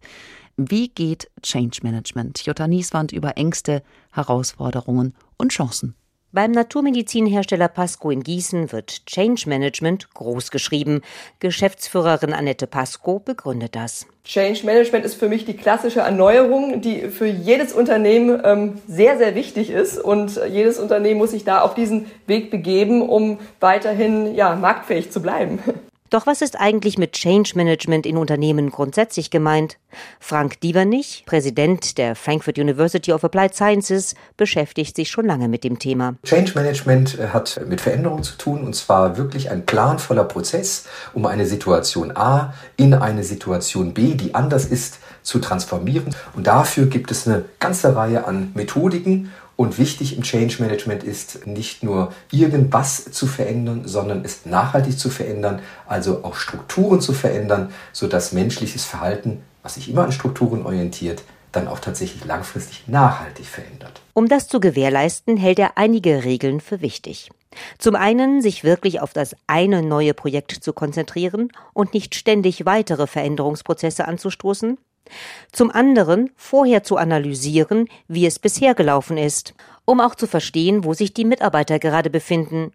Wie geht Change Management? Jutta Nieswand über Ängste, Herausforderungen und Chancen. Beim Naturmedizinhersteller Pasco in Gießen wird Change Management groß geschrieben. Geschäftsführerin Annette Pasco begründet das. Change Management ist für mich die klassische Erneuerung, die für jedes Unternehmen ähm, sehr, sehr wichtig ist. Und jedes Unternehmen muss sich da auf diesen Weg begeben, um weiterhin ja, marktfähig zu bleiben. *laughs* Doch was ist eigentlich mit Change Management in Unternehmen grundsätzlich gemeint? Frank Dievernich, Präsident der Frankfurt University of Applied Sciences, beschäftigt sich schon lange mit dem Thema. Change Management äh, hat mit Veränderung zu tun und zwar wirklich ein planvoller Prozess, um eine Situation A in eine Situation B, die anders ist, zu transformieren. Und dafür gibt es eine ganze Reihe an Methodiken und wichtig im Change Management ist nicht nur irgendwas zu verändern, sondern es nachhaltig zu verändern, also auch Strukturen zu verändern, sodass menschliches Verhalten, was sich immer an Strukturen orientiert, dann auch tatsächlich langfristig nachhaltig verändert. Um das zu gewährleisten, hält er einige Regeln für wichtig. Zum einen, sich wirklich auf das eine neue Projekt zu konzentrieren und nicht ständig weitere Veränderungsprozesse anzustoßen. Zum anderen vorher zu analysieren, wie es bisher gelaufen ist, um auch zu verstehen, wo sich die Mitarbeiter gerade befinden.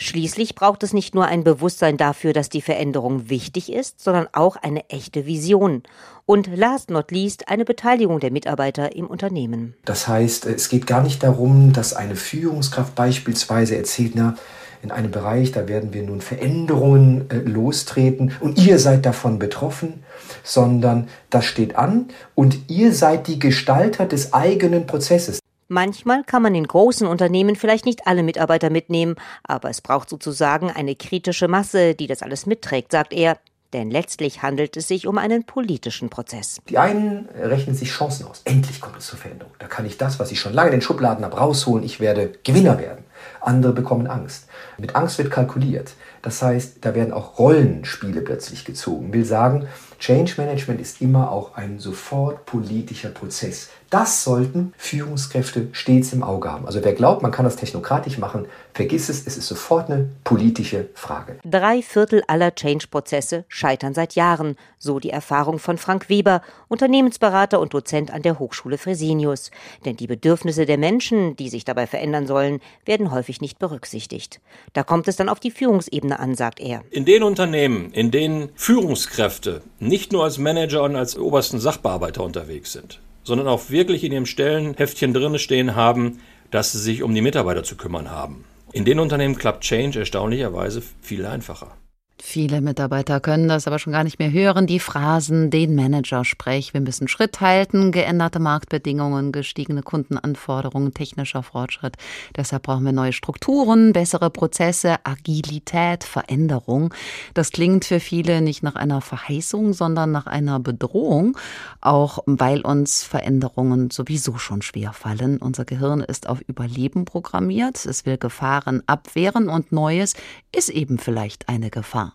Schließlich braucht es nicht nur ein Bewusstsein dafür, dass die Veränderung wichtig ist, sondern auch eine echte Vision. Und last not least eine Beteiligung der Mitarbeiter im Unternehmen. Das heißt, es geht gar nicht darum, dass eine Führungskraft beispielsweise erzählt, na, in einem Bereich, da werden wir nun Veränderungen äh, lostreten und ihr seid davon betroffen, sondern das steht an und ihr seid die Gestalter des eigenen Prozesses. Manchmal kann man in großen Unternehmen vielleicht nicht alle Mitarbeiter mitnehmen, aber es braucht sozusagen eine kritische Masse, die das alles mitträgt, sagt er. Denn letztlich handelt es sich um einen politischen Prozess. Die einen rechnen sich Chancen aus. Endlich kommt es zur Veränderung. Da kann ich das, was ich schon lange in den Schubladen habe, rausholen. Ich werde Gewinner werden. Andere bekommen Angst. Mit Angst wird kalkuliert. Das heißt, da werden auch Rollenspiele plötzlich gezogen. Will sagen, Change Management ist immer auch ein sofort politischer Prozess. Das sollten Führungskräfte stets im Auge haben. Also wer glaubt, man kann das technokratisch machen, vergiss es, es ist sofort eine politische Frage. Drei Viertel aller Change-Prozesse scheitern seit Jahren, so die Erfahrung von Frank Weber, Unternehmensberater und Dozent an der Hochschule Fresenius. Denn die Bedürfnisse der Menschen, die sich dabei verändern sollen, werden häufig nicht berücksichtigt. Da kommt es dann auf die Führungsebene an, sagt er. In den Unternehmen, in denen Führungskräfte nicht nur als Manager und als obersten Sachbearbeiter unterwegs sind, sondern auch wirklich in ihrem Stellenheftchen drin stehen haben, dass sie sich um die Mitarbeiter zu kümmern haben. In den Unternehmen klappt Change erstaunlicherweise viel einfacher. Viele Mitarbeiter können das aber schon gar nicht mehr hören. Die Phrasen, den Manager sprech, wir müssen Schritt halten, geänderte Marktbedingungen, gestiegene Kundenanforderungen, technischer Fortschritt. Deshalb brauchen wir neue Strukturen, bessere Prozesse, Agilität, Veränderung. Das klingt für viele nicht nach einer Verheißung, sondern nach einer Bedrohung, auch weil uns Veränderungen sowieso schon schwer fallen. Unser Gehirn ist auf Überleben programmiert. Es will Gefahren abwehren und Neues ist eben vielleicht eine Gefahr.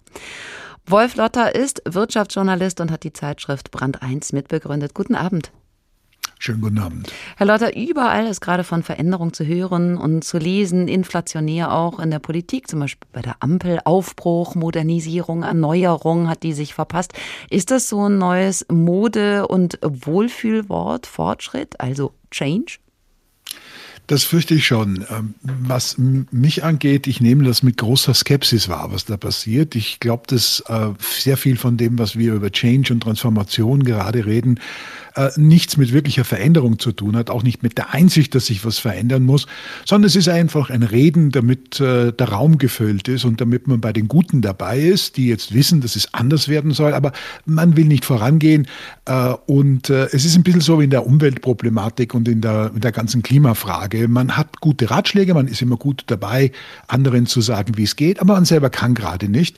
Wolf Lotter ist Wirtschaftsjournalist und hat die Zeitschrift Brand 1 mitbegründet. Guten Abend. Schönen guten Abend. Herr Lotter, überall ist gerade von Veränderung zu hören und zu lesen, inflationär auch in der Politik, zum Beispiel bei der Ampel, Aufbruch, Modernisierung, Erneuerung hat die sich verpasst. Ist das so ein neues Mode- und Wohlfühlwort, Fortschritt, also Change? Das fürchte ich schon. Ähm, was mich angeht, ich nehme das mit großer Skepsis wahr, was da passiert. Ich glaube, dass äh, sehr viel von dem, was wir über Change und Transformation gerade reden, äh, nichts mit wirklicher Veränderung zu tun hat, auch nicht mit der Einsicht, dass sich was verändern muss, sondern es ist einfach ein Reden, damit äh, der Raum gefüllt ist und damit man bei den Guten dabei ist, die jetzt wissen, dass es anders werden soll, aber man will nicht vorangehen. Und es ist ein bisschen so wie in der Umweltproblematik und in der, in der ganzen Klimafrage. Man hat gute Ratschläge, man ist immer gut dabei, anderen zu sagen, wie es geht, aber man selber kann gerade nicht.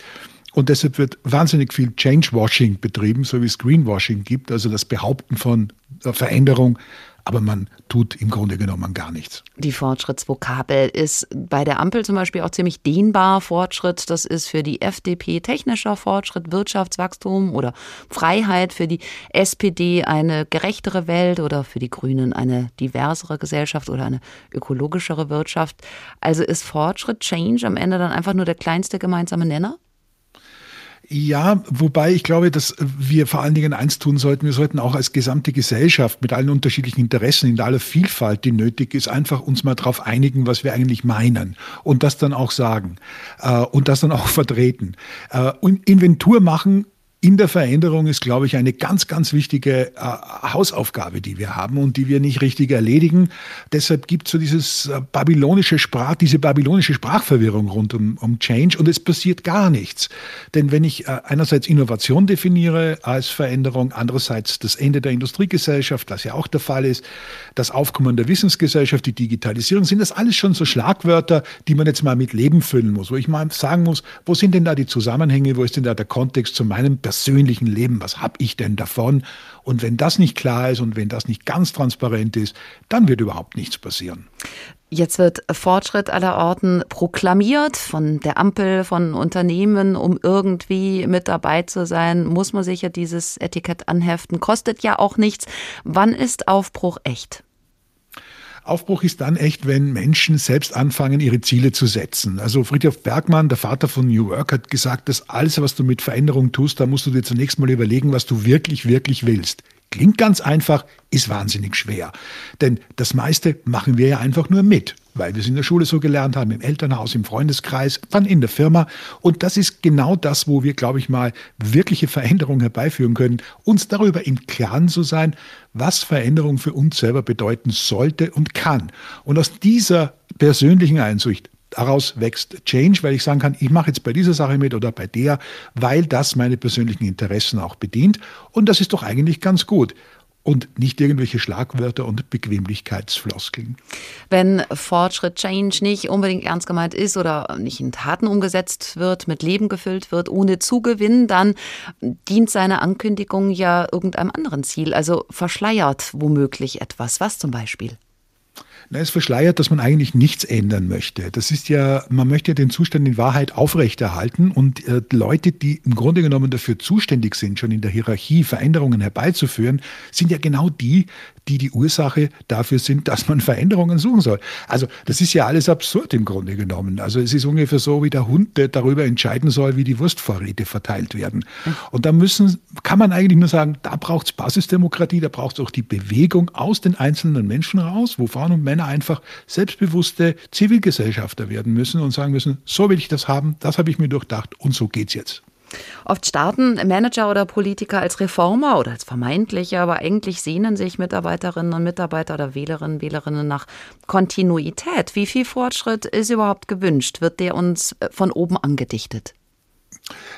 Und deshalb wird wahnsinnig viel Changewashing betrieben, so wie es Greenwashing gibt, also das Behaupten von Veränderung, aber man tut im Grunde genommen gar nichts. Die Fortschrittsvokabel ist bei der Ampel zum Beispiel auch ziemlich dehnbar. Fortschritt, das ist für die FDP technischer Fortschritt, Wirtschaftswachstum oder Freiheit, für die SPD eine gerechtere Welt oder für die Grünen eine diversere Gesellschaft oder eine ökologischere Wirtschaft. Also ist Fortschritt, Change am Ende dann einfach nur der kleinste gemeinsame Nenner? Ja, wobei ich glaube, dass wir vor allen Dingen eins tun sollten. Wir sollten auch als gesamte Gesellschaft mit allen unterschiedlichen Interessen in aller Vielfalt, die nötig ist, einfach uns mal darauf einigen, was wir eigentlich meinen und das dann auch sagen äh, und das dann auch *laughs* vertreten. Äh, und Inventur machen in der Veränderung ist, glaube ich, eine ganz, ganz wichtige äh, Hausaufgabe, die wir haben und die wir nicht richtig erledigen. Deshalb gibt es so dieses äh, babylonische Sprach, diese babylonische Sprachverwirrung rund um, um Change und es passiert gar nichts. Denn wenn ich äh, einerseits Innovation definiere als Veränderung, andererseits das Ende der Industriegesellschaft, was ja auch der Fall ist, das Aufkommen der Wissensgesellschaft, die Digitalisierung, sind das alles schon so Schlagwörter, die man jetzt mal mit Leben füllen muss, wo ich mal sagen muss, wo sind denn da die Zusammenhänge, wo ist denn da der Kontext zu meinem persönlichen Leben, was habe ich denn davon? Und wenn das nicht klar ist und wenn das nicht ganz transparent ist, dann wird überhaupt nichts passieren. Jetzt wird Fortschritt aller Orten proklamiert von der Ampel, von Unternehmen, um irgendwie mit dabei zu sein, muss man sich ja dieses Etikett anheften. Kostet ja auch nichts. Wann ist Aufbruch echt? Aufbruch ist dann echt, wenn Menschen selbst anfangen, ihre Ziele zu setzen. Also Friedhof Bergmann, der Vater von New Work, hat gesagt, dass alles, was du mit Veränderung tust, da musst du dir zunächst mal überlegen, was du wirklich, wirklich willst. Klingt ganz einfach, ist wahnsinnig schwer. Denn das meiste machen wir ja einfach nur mit weil wir es in der Schule so gelernt haben, im Elternhaus, im Freundeskreis, dann in der Firma. Und das ist genau das, wo wir, glaube ich mal, wirkliche Veränderungen herbeiführen können, uns darüber im Klaren zu sein, was Veränderung für uns selber bedeuten sollte und kann. Und aus dieser persönlichen Einsicht Daraus wächst Change, weil ich sagen kann, ich mache jetzt bei dieser Sache mit oder bei der, weil das meine persönlichen Interessen auch bedient. Und das ist doch eigentlich ganz gut und nicht irgendwelche Schlagwörter und Bequemlichkeitsfloskeln. Wenn Fortschritt, Change nicht unbedingt ernst gemeint ist oder nicht in Taten umgesetzt wird, mit Leben gefüllt wird, ohne Zugewinn, dann dient seine Ankündigung ja irgendeinem anderen Ziel, also verschleiert womöglich etwas. Was zum Beispiel? Na, es verschleiert, dass man eigentlich nichts ändern möchte. Das ist ja, man möchte ja den Zustand in Wahrheit aufrechterhalten und äh, Leute, die im Grunde genommen dafür zuständig sind, schon in der Hierarchie Veränderungen herbeizuführen, sind ja genau die, die die Ursache dafür sind, dass man Veränderungen suchen soll. Also das ist ja alles absurd im Grunde genommen. Also es ist ungefähr so, wie der Hund, der darüber entscheiden soll, wie die Wurstvorräte verteilt werden. Und da müssen, kann man eigentlich nur sagen, da braucht es Basisdemokratie, da braucht es auch die Bewegung aus den einzelnen Menschen raus, wo Frauen und Männer einfach selbstbewusste Zivilgesellschafter werden müssen und sagen müssen, so will ich das haben, das habe ich mir durchdacht und so geht's jetzt. Oft starten Manager oder Politiker als Reformer oder als vermeintliche, aber eigentlich sehnen sich Mitarbeiterinnen und Mitarbeiter oder Wählerinnen und Wählerinnen nach Kontinuität. Wie viel Fortschritt ist überhaupt gewünscht? Wird der uns von oben angedichtet?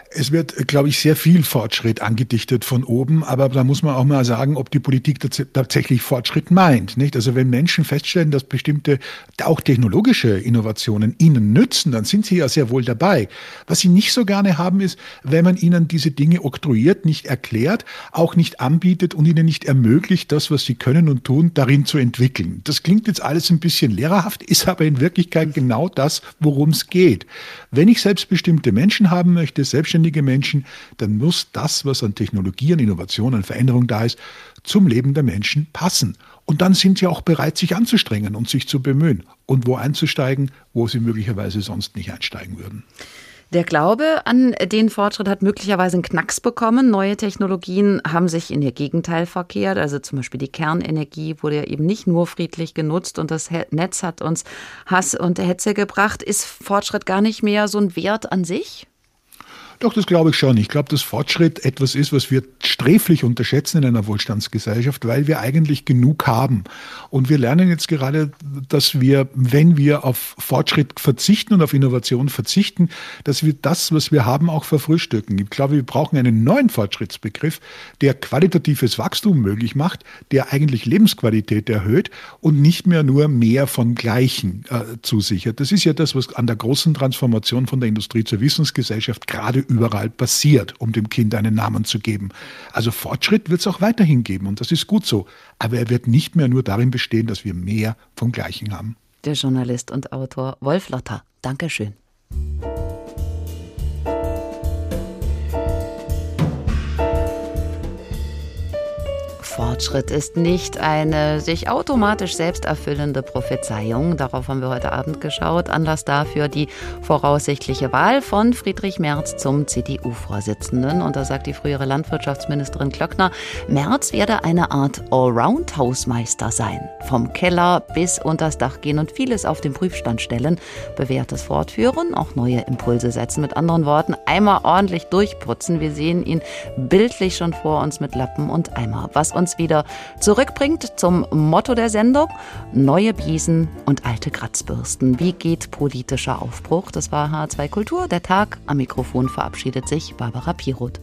Es wird, glaube ich, sehr viel Fortschritt angedichtet von oben, aber da muss man auch mal sagen, ob die Politik tatsächlich Fortschritt meint. Nicht? Also wenn Menschen feststellen, dass bestimmte auch technologische Innovationen ihnen nützen, dann sind sie ja sehr wohl dabei. Was sie nicht so gerne haben, ist, wenn man ihnen diese Dinge oktroyiert, nicht erklärt, auch nicht anbietet und ihnen nicht ermöglicht, das, was sie können und tun, darin zu entwickeln. Das klingt jetzt alles ein bisschen lehrerhaft, ist aber in Wirklichkeit genau das, worum es geht. Wenn ich selbstbestimmte Menschen haben möchte, selbstständige Menschen, dann muss das, was an Technologie, an Innovation, an Veränderung da ist, zum Leben der Menschen passen. Und dann sind sie auch bereit, sich anzustrengen und sich zu bemühen und wo einzusteigen, wo sie möglicherweise sonst nicht einsteigen würden. Der Glaube an den Fortschritt hat möglicherweise einen Knacks bekommen. Neue Technologien haben sich in ihr Gegenteil verkehrt. Also zum Beispiel die Kernenergie wurde ja eben nicht nur friedlich genutzt und das Netz hat uns Hass und Hetze gebracht. Ist Fortschritt gar nicht mehr so ein Wert an sich? Doch, das glaube ich schon. Ich glaube, dass Fortschritt etwas ist, was wir sträflich unterschätzen in einer Wohlstandsgesellschaft, weil wir eigentlich genug haben. Und wir lernen jetzt gerade, dass wir, wenn wir auf Fortschritt verzichten und auf Innovation verzichten, dass wir das, was wir haben, auch verfrühstücken. Ich glaube, wir brauchen einen neuen Fortschrittsbegriff, der qualitatives Wachstum möglich macht, der eigentlich Lebensqualität erhöht und nicht mehr nur mehr von Gleichen äh, zusichert. Das ist ja das, was an der großen Transformation von der Industrie zur Wissensgesellschaft gerade überall passiert, um dem Kind einen Namen zu geben. Also Fortschritt wird es auch weiterhin geben und das ist gut so. Aber er wird nicht mehr nur darin bestehen, dass wir mehr vom Gleichen haben. Der Journalist und Autor Wolf Lotter. Dankeschön. Fortschritt ist nicht eine sich automatisch selbst erfüllende Prophezeiung. Darauf haben wir heute Abend geschaut. Anlass dafür die voraussichtliche Wahl von Friedrich Merz zum CDU-Vorsitzenden. Und da sagt die frühere Landwirtschaftsministerin Klöckner, Merz werde eine Art Allround-Hausmeister sein. Vom Keller bis unters Dach gehen und vieles auf den Prüfstand stellen, bewährtes fortführen, auch neue Impulse setzen. Mit anderen Worten, einmal ordentlich durchputzen. Wir sehen ihn bildlich schon vor uns mit Lappen und Eimer. Was uns uns wieder zurückbringt zum Motto der Sendung: Neue Biesen und alte Kratzbürsten. Wie geht politischer Aufbruch? Das war H2 Kultur. Der Tag am Mikrofon verabschiedet sich Barbara Piroth.